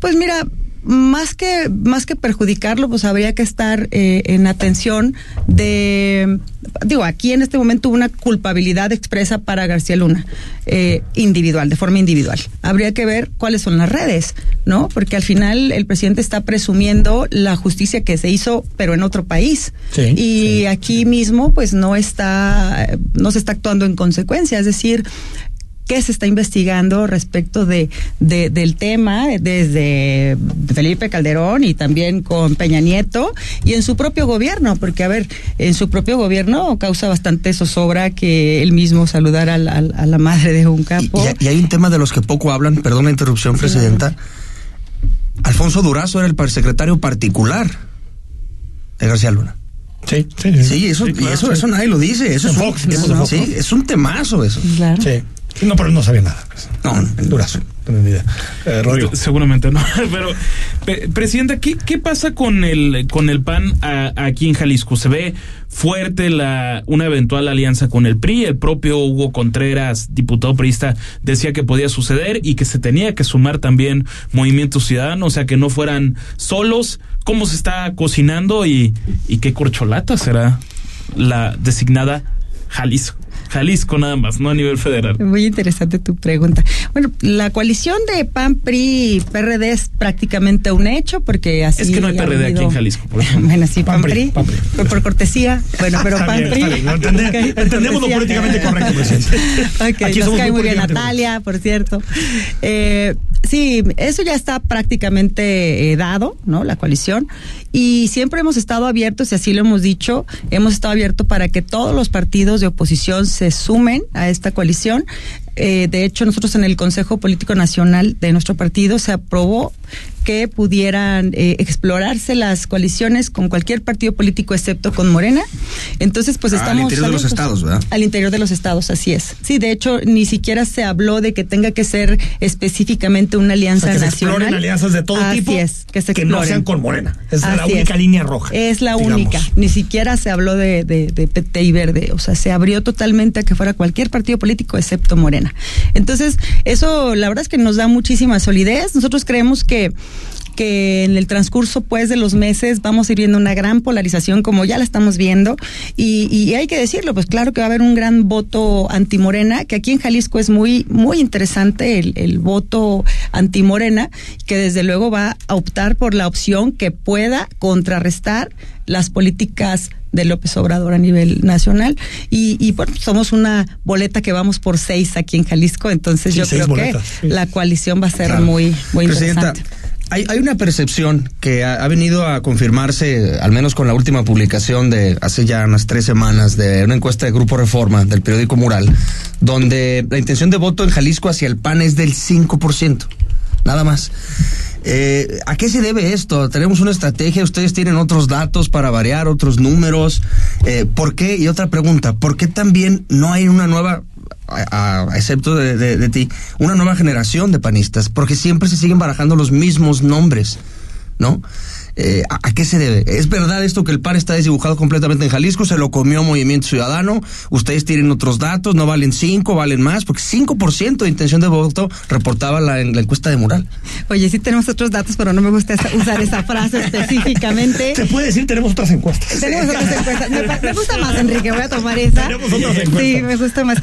Pues mira, más que más que perjudicarlo, pues habría que estar eh, en atención de, digo, aquí en este momento hubo una culpabilidad expresa para García Luna, eh, individual, de forma individual. Habría que ver cuáles son las redes, ¿no? Porque al final el presidente está presumiendo la justicia que se hizo, pero en otro país. Sí, y aquí mismo, pues no está, no se está actuando en consecuencia, es decir, qué se está investigando respecto de, de- del tema desde Felipe Calderón y también con Peña Nieto y en su propio gobierno, porque a ver, en su propio gobierno causa bastante zozobra que él mismo saludara a la, a la madre de un Y, capo. y- y hay un tema de los que poco hablan, perdón la interrupción, Presidenta. Alfonso Durazo era el secretario particular de García Luna. Sí, sí, Sí, eso, y eso, sí. eso nadie lo dice. Eso es un, Fox, sí, es un temazo eso. Claro. Sí. No, pero no sabía nada. pues. No, El durazo. No idea. Eh, Rodrigo. Seguramente no. Pero, pe- Presidenta, ¿qué, qué pasa con el, con el PAN a- aquí en Jalisco? ¿Se ve fuerte la, una eventual alianza con el PRI? El propio Hugo Contreras, diputado priista, decía que podía suceder y que se tenía que sumar también Movimiento Ciudadano, o sea, que no fueran solos. ¿Cómo se está cocinando y, y qué corcholata será la designada Jalisco? Jalisco nada más, no a nivel federal. Muy interesante tu pregunta. Bueno, la coalición de PAN, PRI y PRD es prácticamente un hecho porque así. Es que no hay ha PRD aquí habido- en Jalisco, por ejemplo. Bueno, sí, PAN, PRI, PRI. PAN, PRI. Por, por cortesía. Bueno, pero Está PAN, bien, PRI. bien, lo entendemos. Ok, por Entendemos lo políticamente correcto, presidente. Ok, Aquí nos cae muy bien Natalia, por cierto. Eh, sí, eso ya está prácticamente eh, dado, ¿no? La coalición. Y siempre hemos estado abiertos, y así lo hemos dicho, hemos estado abiertos para que todos los partidos de oposición se sumen a esta coalición. Eh, de hecho, nosotros en el Consejo Político Nacional de nuestro partido se aprobó que pudieran eh, explorarse las coaliciones con cualquier partido político excepto con Morena. Entonces, pues Ah, al estamos interior de los estados, ¿verdad? Al interior de los estados, así es. Sí, de hecho, ni siquiera se habló de que tenga que ser específicamente una O alianza sea, que se nacional. exploren alianzas de todo Así tipo es, que se no exploren. sean con Morena. Es la única es. línea roja. Es la digamos. única. Ni siquiera se habló de, de, de PT y Verde. O sea, se abrió totalmente a que fuera cualquier partido político excepto Morena. Entonces, eso la verdad es que nos da muchísima solidez. Nosotros creemos que que en el transcurso pues de los meses vamos a ir viendo una gran polarización como ya la estamos viendo y, hay que decirlo, pues claro que va a haber un gran voto antimorena, que aquí en Jalisco es muy, muy interesante el, el voto antimorena, que desde luego va a optar por la opción que pueda contrarrestar las políticas de López Obrador a nivel nacional y, y bueno, somos una boleta que vamos por seis aquí en Jalisco, entonces Sí, yo creo boletas, que la coalición va a ser Claro. muy, muy Presidenta, interesante. hay, hay una percepción que ha, ha venido a confirmarse, al menos con la última publicación de hace ya unas tres semanas, de una encuesta de Grupo Reforma del periódico Mural, donde la intención de voto en Jalisco hacia el PAN es del 5%, nada más. Eh, ¿A qué se debe esto? ¿Tenemos una estrategia? ¿Ustedes tienen otros datos para variar, otros números? Eh, ¿Por qué? Y otra pregunta, ¿por qué también no hay una nueva, a, excepto de, de- de ti, una nueva generación de panistas? Porque siempre se siguen barajando los mismos nombres, ¿no? Eh, ¿a, a qué se debe? ¿Es verdad esto que el PAN está desdibujado completamente en Jalisco? ¿Se lo comió Movimiento Ciudadano? ¿Ustedes tienen otros datos? ¿No valen 5? ¿Valen más? Porque 5% de intención de voto reportaba la, en la encuesta de Mural. Oye, sí tenemos otros datos, pero no me gusta esa- usar esa frase específicamente. Se puede decir, tenemos otras encuestas. Tenemos otras encuestas. Me, gusta más, Enrique, voy a tomar esa. Tenemos otras encuestas. Sí, me gusta más.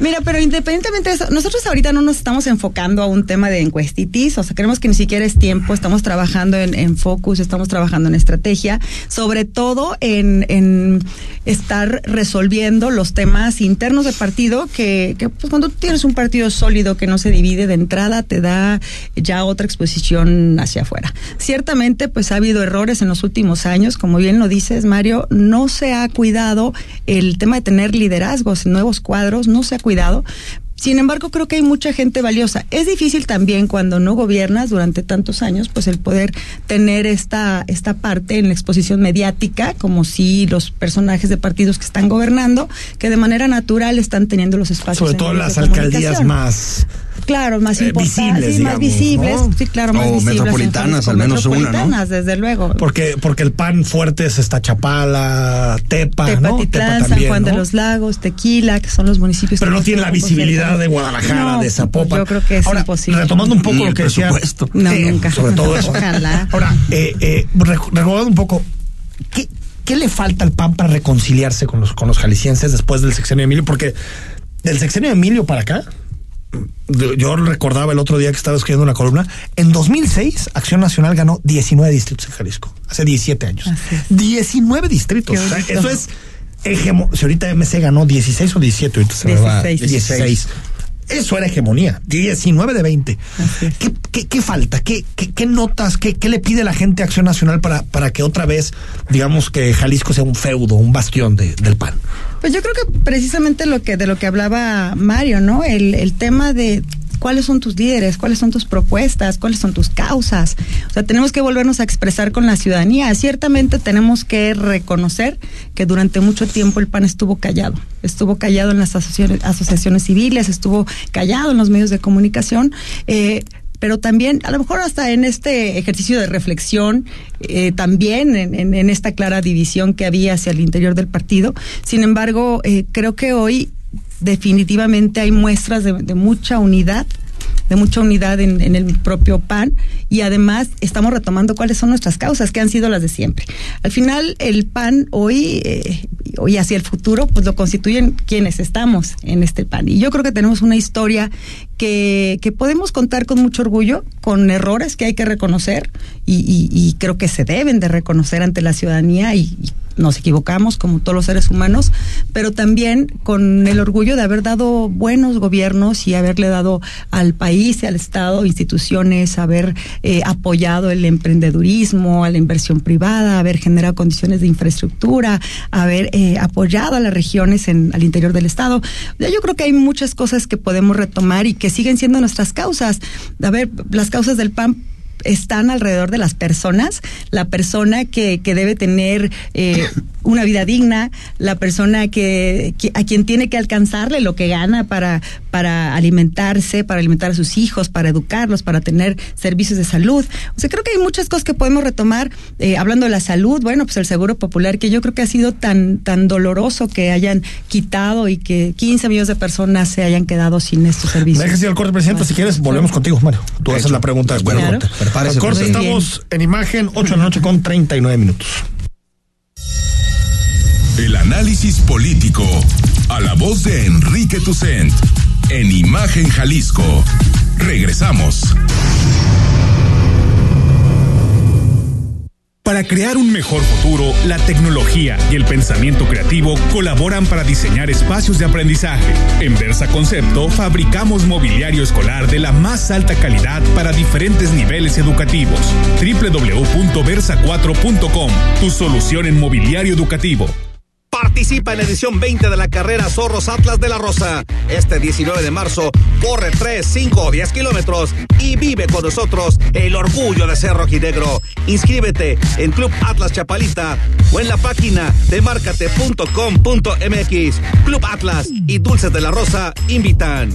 Mira, pero independientemente de eso, nosotros ahorita no nos estamos enfocando a un tema de encuestitis, o sea, creemos que ni siquiera es tiempo, estamos trabajando en, en focus, estamos trabajando en estrategia, sobre todo en, estar resolviendo los temas internos del partido, que, que pues, cuando tienes un partido sólido que no se divide de entrada, te da ya otra exposición hacia afuera. Ciertamente, pues ha habido errores en los últimos años, como bien lo dices, Mario, no se ha cuidado el tema de tener liderazgos, nuevos cuadros, no se ha cuidado. Sin embargo, creo que hay mucha gente valiosa. Es difícil también cuando no gobiernas durante tantos años, pues el poder tener esta, esta parte en la exposición mediática, como si los personajes de partidos que están gobernando, que de manera natural están teniendo los espacios. Sobre todo las alcaldías más Claro, más eh, importantes, visibles, sí, más visibles, ¿no? sí, claro, más O visibles. metropolitanas, al menos una, ¿no? metropolitanas, desde luego. Porque, porque el pan fuerte es esta Chapala, Tepa, ¿no? Tepatitlán, Tepa San Juan de ¿no? los Lagos, Tequila, que son los municipios. Pero que no tiene la visibilidad de Guadalajara, No, de Zapopan. pues yo creo que es Ahora, imposible. Retomando un poco Ni lo el que decía. No, eh, nunca. Sobre todo eso. Ojalá. Ahora, eh, eh, rec- recordando un poco, ¿qué, ¿qué le falta al PAN para reconciliarse con los, con los jaliscienses después del sexenio de Emilio? Porque del sexenio de Emilio para acá, yo- recordaba el otro día que estaba escribiendo una columna, en 2006 Acción Nacional ganó 19 distritos en Jalisco, hace 17 años. Así es. 19 distritos. O sea, eso es hegemo- Si ahorita MC ganó 16 o 17, ahorita se me va. 16. 16. Eso era hegemonía, 19 de 20. Así es. ¿Qué, qué, qué falta? ¿Qué, qué, qué notas? Qué, ¿Qué le pide la gente a Acción Nacional para, para que otra vez, digamos, que Jalisco sea un feudo, un bastión de- del PAN? Pues yo creo que precisamente lo que de lo que hablaba Mario, ¿no? El, el tema de cuáles son tus líderes, cuáles son tus propuestas, cuáles son tus causas. O sea, tenemos que volvernos a expresar con la ciudadanía. Ciertamente tenemos que reconocer que durante mucho tiempo el PAN estuvo callado. Estuvo callado en las asociaciones, civiles, estuvo callado en los medios de comunicación. Eh, pero también, a lo mejor hasta en este ejercicio de reflexión, eh, también en esta clara división que había hacia el interior del partido. Sin embargo, eh, creo que hoy definitivamente hay muestras de, mucha unidad de mucha unidad en, el propio PAN y además estamos retomando cuáles son nuestras causas, que han sido las de siempre. Al final, el PAN hoy, eh, hoy hacia el futuro, pues lo constituyen quienes estamos en este PAN. Y yo creo que tenemos una historia que, que podemos contar con mucho orgullo, con errores que hay que reconocer y, y- y creo que se deben de reconocer ante la ciudadanía y nos equivocamos como todos los seres humanos, pero también con el orgullo de haber dado buenos gobiernos y haberle dado al país y al Estado instituciones, haber eh, apoyado el emprendedurismo, a la inversión privada, haber generado condiciones de infraestructura, haber eh, apoyado a las regiones en, al interior del Estado. Yo creo que hay muchas cosas que podemos retomar y que siguen siendo nuestras causas. A ver, las causas del PAN están alrededor de las personas, la persona que, que debe tener eh, una vida digna, la persona que, que- a quien tiene que alcanzarle lo que gana para, para alimentarse, para alimentar a sus hijos, para educarlos, para tener servicios de salud. O sea, creo que hay muchas cosas que podemos retomar. Eh, hablando de la salud, bueno, pues el seguro popular, que yo creo que ha sido tan, tan doloroso que hayan quitado y que 15 millones de personas se hayan quedado sin estos servicios. Déjese ir al corte, presidente. Si quieres, volvemos contigo, Mario. Tú haces la pregunta después. del Claro. A corte estamos en imagen, 8 de la noche con 39 minutos. El análisis político. A la voz de Enrique Tucent. En Imagen Jalisco. Regresamos. Para crear un mejor futuro, la tecnología y el pensamiento creativo colaboran para diseñar espacios de aprendizaje. En Versa Concepto fabricamos mobiliario escolar de la más alta calidad para diferentes niveles educativos. www.versa4.com, tu solución en mobiliario educativo. Participa en la edición 20 de la carrera Zorros Atlas de la Rosa. Este 19 de marzo, corre 3, 5 o 10 kilómetros y vive con nosotros el orgullo de ser rojinegro. Inscríbete en Club Atlas Chapalita o en la página de marcate.com.mx. Club Atlas y Dulces de la Rosa invitan.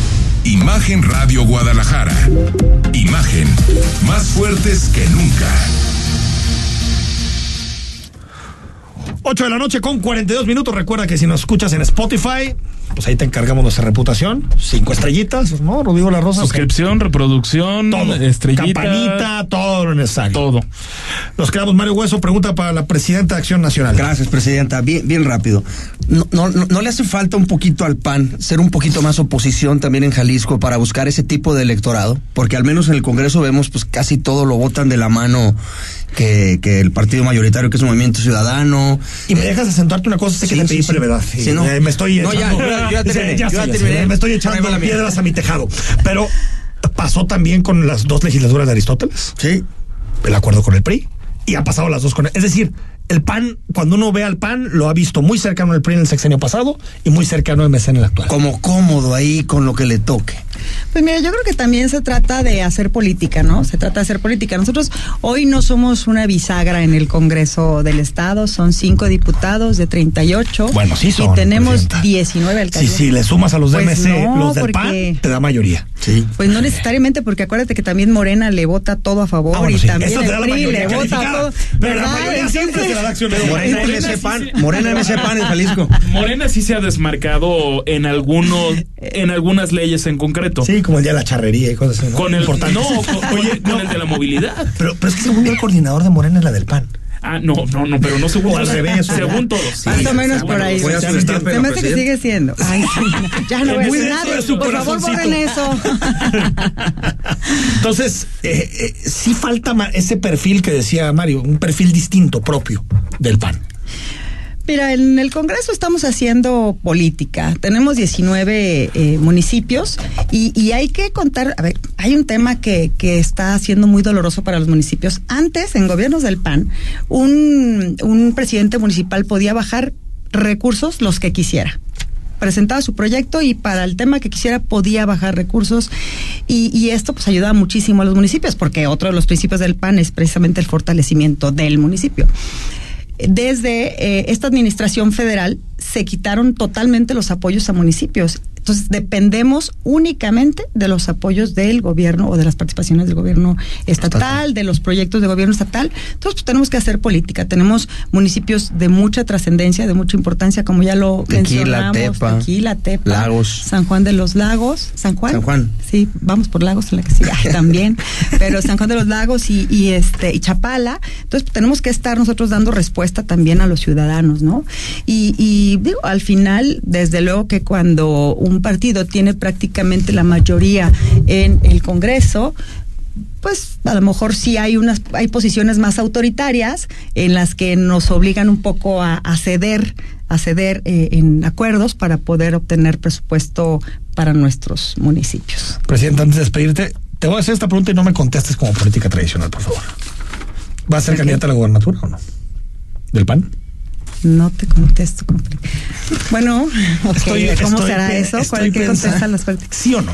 Imagen Radio Guadalajara. Imagen más fuertes que nunca. 8 de la noche con 42 minutos. Recuerda que si nos escuchas en Spotify, pues ahí te encargamos nuestra reputación. Cinco estrellitas, ¿no? Rodrigo La Rosa. Suscripción, reproducción, todo. estrellita. Campanita, todo lo necesario. Todo. Nos quedamos, Mario Hueso, pregunta para la presidenta de Acción Nacional. Gracias, presidenta. Bien, bien rápido. No, no, no, no le hace falta un poquito al PAN ser un poquito más oposición también en Jalisco para buscar ese tipo de electorado, porque al menos en el Congreso vemos pues casi todo lo votan de la mano que, que el partido mayoritario que es el Movimiento Ciudadano. Y me dejas acentuarte una cosa, sé que te pedí sí, brevedad. Sí, no. Eh, me estoy No, ya, echando, yo ya- yo ya terminé, Ya yo sé, ya ya sé, terminé. me estoy va echando la piedras a mi tejado. Pero pasó también con las dos legislaturas de Aristóteles. Sí. El acuerdo con el PRI. Y ha pasado las dos con Es decir, el PAN, cuando uno ve al PAN, lo ha visto muy cercano al PRI en el sexenio pasado y muy cercano al MC en el actual. Como cómodo ahí con lo que le toque. Pues mira, yo creo que también se trata de hacer política, ¿no? Se trata de hacer política. Nosotros hoy no somos una bisagra en el Congreso del Estado, son cinco diputados de 38. Bueno, sí son, Y tenemos presidenta. 19 Sí, alcaldes. sí, le sumas a los de Pues MC, no, los del porque- PAN, te da mayoría. Sí. Pues no necesariamente, porque acuérdate que también Morena le vota todo a favor Ah, bueno, y sí. también Eso te da el la PRI le vota todo. Pero la ¿verdad? mayoría siempre se la da Acción Pero. Morena Morena MC sí PAN, se- Morena MC PAN en Jalisco. Morena sí se ha desmarcado en algunos, en algunas leyes en concreto. Sí, como el día de la charrería y cosas así. ¿no? Con el, no, con, Oye, con no, el de la movilidad. pero, pero es que según el coordinador de Morena es la del PAN. Ah, no, no, no, pero no según O al revés, o según todos. Más o menos por ahí. todos. Voy a Se me hace que sigue siendo. Ay, sí, ya no voy a Muy decir nada. Por favor, borren eso. Entonces, eh, eh, sí falta ese perfil que decía Mario, un perfil distinto, propio del PAN. Mira, en el Congreso estamos haciendo política. Tenemos 19 eh, municipios y, y, hay que contar, a ver, hay un tema que, que, está siendo muy doloroso para los municipios. Antes, en gobiernos del PAN, un, un presidente municipal podía bajar recursos los que quisiera presentaba su proyecto y para el tema que quisiera podía bajar recursos y, y, esto pues ayudaba muchísimo a los municipios porque otro de los principios del PAN es precisamente el fortalecimiento del municipio desde eh, esta administración federal se quitaron totalmente los apoyos a municipios. Entonces dependemos únicamente de los apoyos del gobierno o de las participaciones del gobierno estatal, de los proyectos de gobierno estatal. Entonces pues, tenemos que hacer política. Tenemos municipios de mucha trascendencia, de mucha importancia, como ya lo Tequila, mencionamos. Tepa, Tequila, Tepa, Lagos, San Juan de los Lagos, San Juan. San Juan. Sí, vamos por Lagos en la que sigue también, pero San Juan de los Lagos y, y este y Chapala. Entonces pues, tenemos que estar nosotros dando respuesta también a los ciudadanos, ¿no? Y, y digo, al final, desde luego que cuando un partido tiene prácticamente la mayoría en el Congreso, pues a lo mejor sí hay unas hay posiciones más autoritarias en las que nos obligan un poco a, a ceder a ceder eh, en acuerdos para poder obtener presupuesto para nuestros municipios. Presidente, antes de despedirte, te voy a hacer esta pregunta y no me contestes como política tradicional, por favor. ¿Va a ser candidata a la gobernatura o no? ¿Del PAN? No te contesto. Bueno, okay. estoy, ¿cómo estoy, será eso? ¿Cuál que contestan las? ¿Sí o no?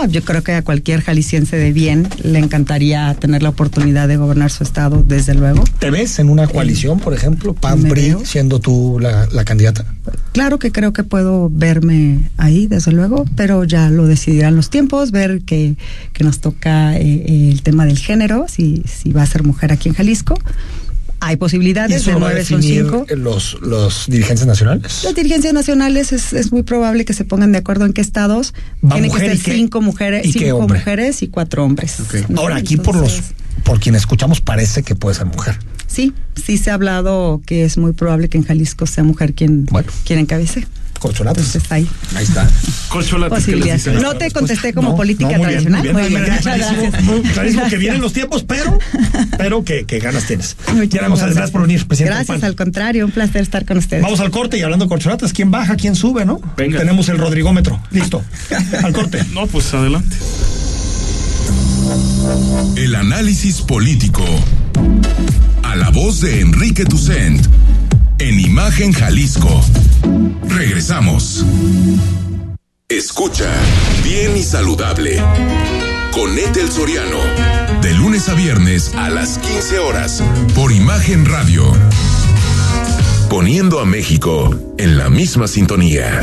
Ah, yo creo que a cualquier jalisciense de bien le encantaría tener la oportunidad de gobernar su estado, desde luego. ¿Te ves en una coalición, por ejemplo, PAN-PRI, siendo tú la, la, candidata? Claro que creo que puedo verme ahí, desde luego, pero ya lo decidirán los tiempos, ver que, que nos toca eh, el tema del género, si, si va a ser mujer aquí en Jalisco hay posibilidades ¿Y de nueve son cinco. Los, los dirigentes nacionales. Las dirigencias nacionales es, es, muy probable que se pongan de acuerdo en qué estados. Tiene que ser cinco mujeres, ¿y cinco mujeres y cuatro hombres. Okay. Ahora, aquí Entonces, por los por quien escuchamos parece que puede ser mujer. Sí, sí se ha hablado que es muy probable que en Jalisco sea mujer quien, bueno. quien encabece. Colcholatas. Entonces, ahí. ahí está. Colcholatas. No te contesté como no, política no, muy tradicional. Bien, muy bien. Muy bien. Clarísimo, que vienen los tiempos, pero, pero que, que ganas tienes. González, gracias por venir, presidente. Gracias, al contrario, un placer estar con ustedes. Vamos al corte y hablando de corcholatas, ¿quién baja, quién sube, no? Venga. Tenemos el Rodrigómetro. Listo. al corte. No, pues adelante. El análisis político. A la voz de Enrique Tucent. En Imagen Jalisco. Regresamos. Escucha bien y saludable. Con Etel Soriano. De lunes a viernes a las 15 horas. Por Imagen Radio. Poniendo a México en la misma sintonía.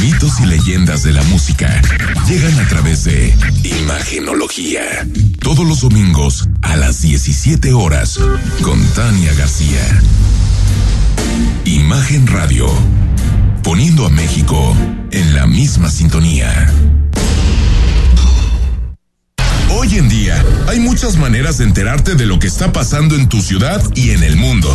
Mitos y leyendas de la música llegan a través de Imagenología. Todos los domingos a las 17 horas con Tania García. Imagen Radio. Poniendo a México en la misma sintonía. Hoy en día hay muchas maneras de enterarte de lo que está pasando en tu ciudad y en el mundo.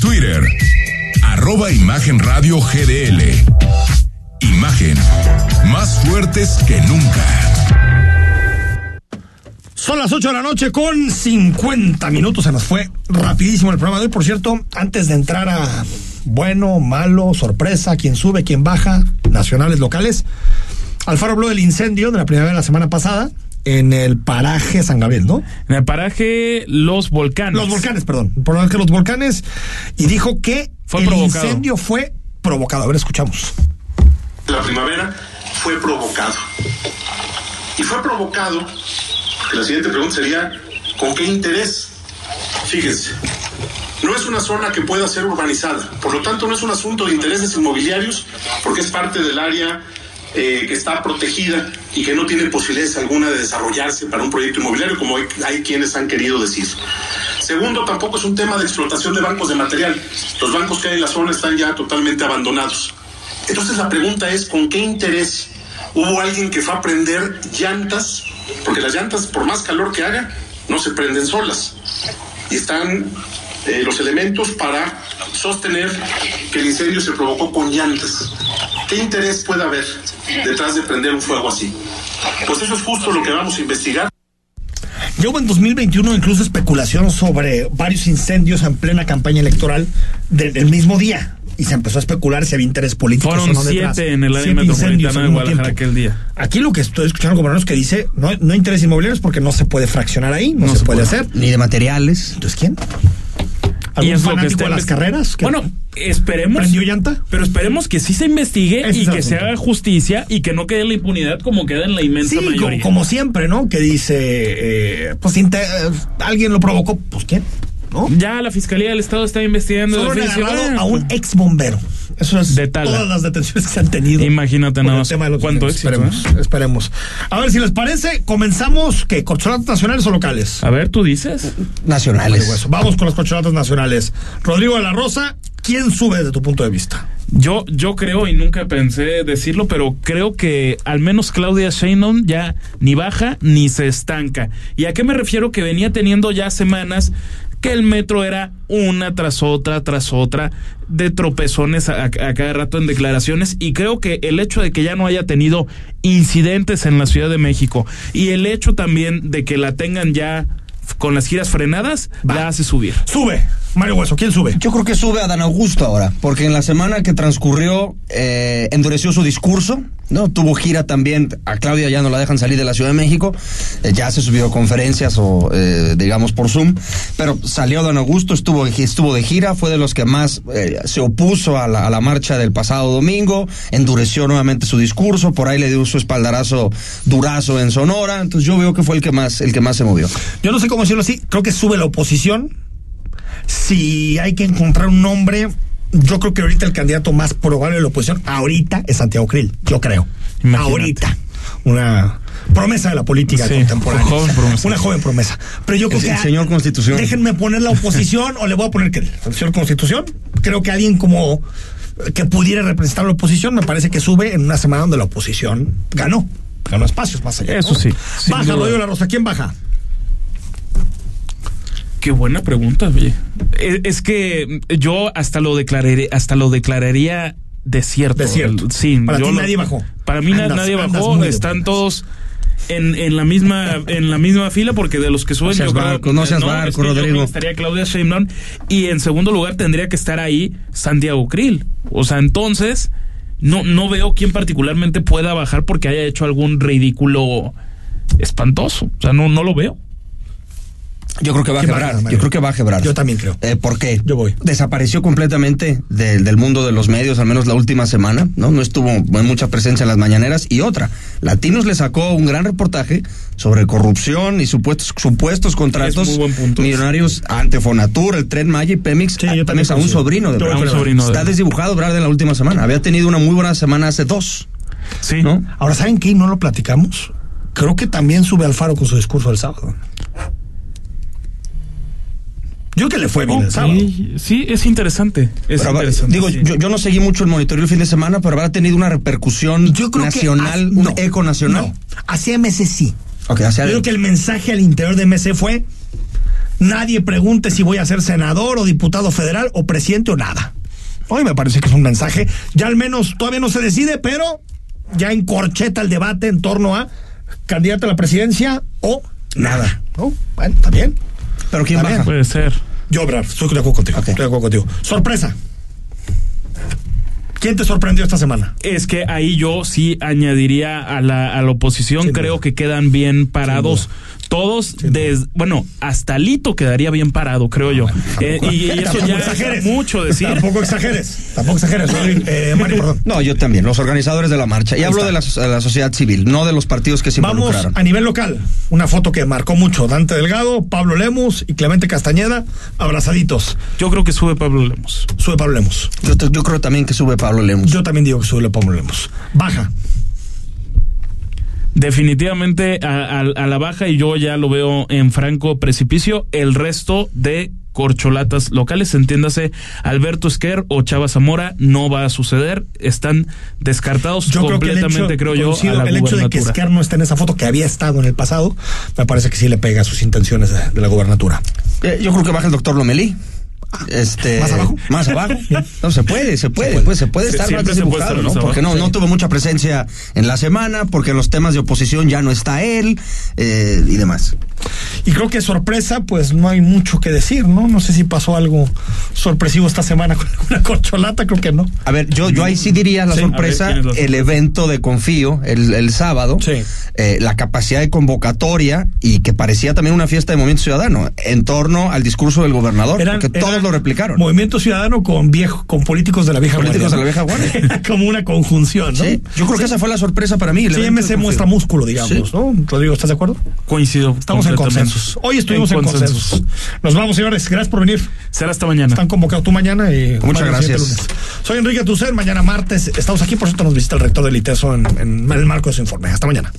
Twitter, arroba Imagen GDL. Imagen, más fuertes que nunca. Son las 8 de la noche con 50 minutos. Se nos fue rapidísimo el programa de hoy. Por cierto, antes de entrar a bueno, malo, sorpresa, quién sube, quién baja, nacionales, locales. Alfaro habló del incendio de la primavera de la semana pasada en el paraje San Gabriel, ¿no? En el paraje Los Volcanes. Los Volcanes, perdón. Por que los Volcanes. Y dijo que Fue el provocado. incendio fue provocado. A ver, escuchamos. La primavera fue provocado. Y fue provocado, la siguiente pregunta sería, ¿con qué interés? Fíjense, no es una zona que pueda ser urbanizada, por lo tanto no es un asunto de intereses inmobiliarios, porque es parte del área eh, que está protegida y que no tiene posibilidades alguna de desarrollarse para un proyecto inmobiliario, como hay, hay quienes han querido decir. Segundo, tampoco es un tema de explotación de bancos de material. Los bancos que hay en la zona están ya totalmente abandonados. Entonces la pregunta es, ¿con qué interés hubo alguien que fue a prender llantas? Porque las llantas, por más calor que haga, no se prenden solas. Y están eh, los elementos para sostener que el incendio se provocó con llantas. ¿Qué interés puede haber detrás de prender un fuego así? Pues eso es justo lo que vamos a investigar. Ya hubo en 2021 incluso especulación sobre varios incendios en plena campaña electoral de- del mismo día. Y se empezó a especular si había interés político. Fueron o no detrás. siete en el área Siete metropolitana de Guadalajara aquel día. Aquí lo que estoy escuchando gobernadores que dice no, no interés inmobiliarios porque no se puede fraccionar ahí, no, se, puede, hacer. Ni de materiales. Entonces, ¿quién? Y ¿Algún es lo que está de las carreras? Bueno, esperemos. ¿Prendió llanta? Pero esperemos que sí se investigue Ese y que se haga justicia y que no quede la impunidad como queda en la inmensa Sí, mayoría. como siempre, ¿no? Que dice, eh, pues eh, alguien lo provocó, pues ¿quién? ¿No? Ya la Fiscalía del Estado está investigando. Solo han Dice, agarrado "Ah, a un ex bombero. Eso es De Tala. todas las detenciones que se han tenido. Imagínate nada más cuánto éxito, Esperemos, esperemos. A ver, si les parece, comenzamos, ¿qué? ¿Corcholatas nacionales o locales? A ver, tú dices. Nacionales. Vale, hueso. Vamos con las corcholatas nacionales. Rodrigo de la Rosa, ¿quién sube desde tu punto de vista? Yo, yo creo, y nunca pensé decirlo, pero creo que al menos Claudia Sheinbaum ya ni baja ni se estanca. ¿Y a qué me refiero? Que venía teniendo ya semanas que el metro era una tras otra, tras otra, de tropezones a, a cada rato en declaraciones. Y creo que el hecho de que ya no haya tenido incidentes en la Ciudad de México y el hecho también de que la tengan ya con las giras frenadas, la hace subir. Sube. Mario Hueso, ¿quién sube? Yo creo que sube a Dan Augusto ahora, porque en la semana que transcurrió eh, endureció su discurso, ¿no? Tuvo gira también, a Claudia ya no la dejan salir de la Ciudad de México, eh, ya se subió conferencias o eh, digamos por Zoom, pero salió Dan Augusto, estuvo, estuvo de gira, fue de los que más eh, se opuso a la, a la marcha del pasado domingo, endureció nuevamente su discurso, por ahí le dio su espaldarazo durazo en Sonora, entonces yo veo que fue el que más, el que más se movió. Yo no sé cómo decirlo así, creo que sube la oposición. Si hay que encontrar un nombre, yo creo que ahorita el candidato más probable de la oposición, ahorita, es Santiago Krill, yo creo. Imagínate. Ahorita. Una promesa de la política Sí, contemporánea. una joven promesa. Una joven promesa. Pero yo creo El- que. el señor Constitución. Déjenme poner la oposición o le voy a poner que el señor Constitución. Creo que alguien como que pudiera representar a la oposición, me parece que sube en una semana donde la oposición ganó. Ganó espacios más allá. Eso ¿no? sí, Baja, duda. Rodrigo La Rosa. ¿Quién baja? Qué buena pregunta, oye. Es, es que yo hasta lo declararé, hasta lo declararía desierto. Desierto. Sí, Para yo ti lo- nadie bajó. Para mí Andas- nadie bajó. Están todos en, en la misma en la misma fila porque de los que suben No seas yo creo- barco, no seas barco, es que yo creo que Rodrigo. estaría Claudia Sheinbaum y en segundo lugar tendría que estar ahí Santiago Krill. O sea, entonces no no veo quién particularmente pueda bajar porque haya hecho algún ridículo espantoso. O sea, no no lo veo. Yo creo que va a ¿Quién quebrar. Yo creo que va a quebrar. Yo también creo. Eh, ¿Por qué? Yo voy. Desapareció completamente del, del mundo de los medios, al menos la última semana, ¿no? No estuvo en mucha presencia en las mañaneras. Y otra, Latinos le sacó un gran reportaje sobre corrupción y supuestos, supuestos contratos Es muy buen punto. millonarios ante Fonatur, el Tren Maya y Pemex, Sí, yo Pemex a un sobrino de Yo Un sobrino de- Está desdibujado Brad en la última semana. Había tenido una muy buena semana hace dos. Sí. ¿No? Ahora, ¿saben qué? No lo platicamos. Creo que también sube Alfaro con su discurso del sábado. Yo que le fue bien el sábado. Sí, es interesante. Es Pero, interesante. digo, sí. yo, yo no seguí mucho el monitoreo el fin de semana, pero habrá tenido una repercusión Yo creo que nacional, un eco nacional. No, hacia MC sí. Ok, hacia Yo creo que el mensaje al interior de MC fue: nadie pregunte si voy a ser senador o diputado federal o presidente o nada. Hoy me parece que es un mensaje, ya al menos todavía no se decide, pero ya encorcheta el debate en torno a candidato a la presidencia o nada. ¿no? Bueno, está bien. Pero ¿quién bien. baja? Puede ser. Yo, Brad, estoy de acuerdo contigo. Ok. Estoy de acuerdo contigo. Sorpresa. ¿Quién te sorprendió esta semana? Es que ahí yo sí añadiría a la, a la oposición, Sin creo duda. que quedan bien parados. Todos, des- bueno, hasta Lito quedaría bien parado, creo yo. Eh, y, y eso ya exageres. es mucho decir. Tampoco exageres. Tampoco exageres. Eh, Mario, perdón. No, yo también, los organizadores de la marcha. Y Ahí hablo de la, so- de la sociedad civil, no de los partidos que se Vamos involucraron. a nivel local. Una foto que marcó mucho. Dante Delgado, Pablo Lemus y Clemente Castañeda abrazaditos. Yo creo que sube Pablo Lemos. Sube Pablo Lemus. Yo, te- yo creo también que sube Pablo Lemus. Yo también digo que sube Pablo Lemus. Baja. Definitivamente a, a- a la baja y yo ya lo veo en franco precipicio. El resto de corcholatas locales, entiéndase Alberto Esquer o Chava Zamora, no va a suceder. Están descartados Yo creo que el completamente, hecho, creo yo, a coincido, la el hecho de que. Esquer no esté en esa foto que había estado en el pasado, me parece que sí le pega a sus intenciones de, de la gubernatura. Eh, yo creo que baja el doctor Lomelí. Este, ¿Más abajo? Más abajo. No, se puede, se puede, puede. pues se puede Sí, estar más siempre se puede estar ¿no? Porque no, abajo, no sí. tuvo mucha presencia en la semana, porque en los temas de oposición ya no está él eh, y demás. Y creo que sorpresa, pues no hay mucho que decir, ¿no? No sé si pasó algo sorpresivo esta semana con una corcholata, creo que no. A ver, yo, yo ahí sí diría la Sí, a ver, sorpresa, ¿quién es la el evento de Confío el, el sábado, Sí. eh, la capacidad de convocatoria y que parecía también una fiesta de movimiento ciudadano en torno al discurso del gobernador, Eran- porque todos lo replicaron. Movimiento Ciudadano con viejo, con políticos de la vieja Políticos guardia. de la vieja guardia. Como una conjunción, ¿no? Sí, yo creo que esa fue la sorpresa para mí. el Sí, MC muestra músculo, digamos, Sí. ¿no? Rodrigo, ¿estás de acuerdo? Coincido. Estamos en consensos. Hoy estuvimos en, consensos. Nos vamos, señores. Gracias por venir. Será hasta mañana. Están convocados tú mañana y Muchas Mario el siguiente gracias. lunes. Soy Enrique Tucen. Mañana martes estamos aquí. Por cierto, nos visita el rector del ITESO en, en el marco de su informe. Hasta mañana.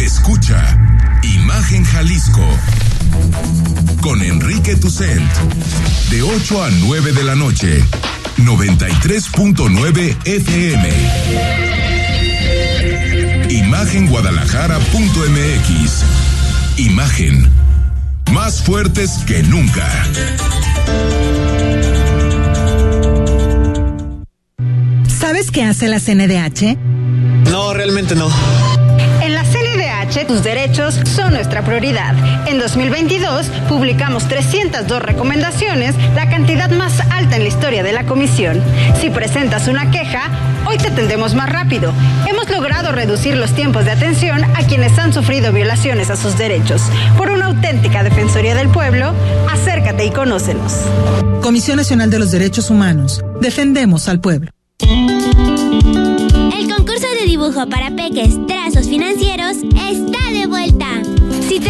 Escucha Imagen Jalisco con Enrique Tucent de 8 a 9 de la noche 93.9 FM Imagenguadalajara.mx Imagen más fuertes que nunca ¿Sabes qué hace la CNDH? No, realmente no. En la CNDH, tus derechos son nuestra prioridad. En 2022, publicamos 302 recomendaciones, la cantidad más alta en la historia de la Comisión. Si presentas una queja, hoy te atendemos más rápido. Hemos logrado reducir los tiempos de atención a quienes han sufrido violaciones a sus derechos. Por una auténtica Defensoría del Pueblo, acércate y conócenos. Comisión Nacional de los Derechos Humanos. Defendemos al pueblo. El concurso de dibujo para peques, trazos financieros está de vuelta.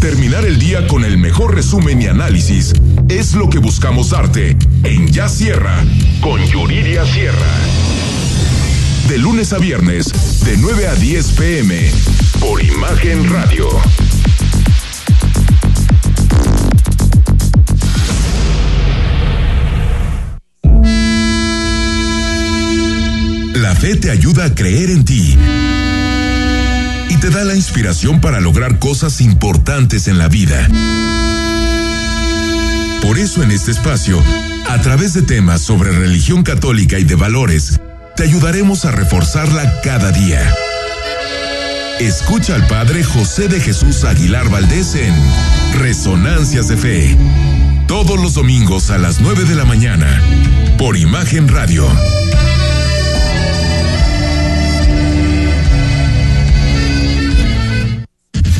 Terminar el día con el mejor resumen y análisis es lo que buscamos darte en Ya Sierra con Yuridia Sierra. De lunes a viernes, de 9 a 10 pm, por Imagen Radio. La fe te ayuda a creer en ti y te da la inspiración para lograr cosas importantes en la vida. Por eso en este espacio, a través de temas sobre religión católica y de valores, te ayudaremos a reforzarla cada día. Escucha al Padre José de Jesús Aguilar Valdés en Resonancias de Fe. Todos los domingos a las 9 de la mañana, por Imagen Radio.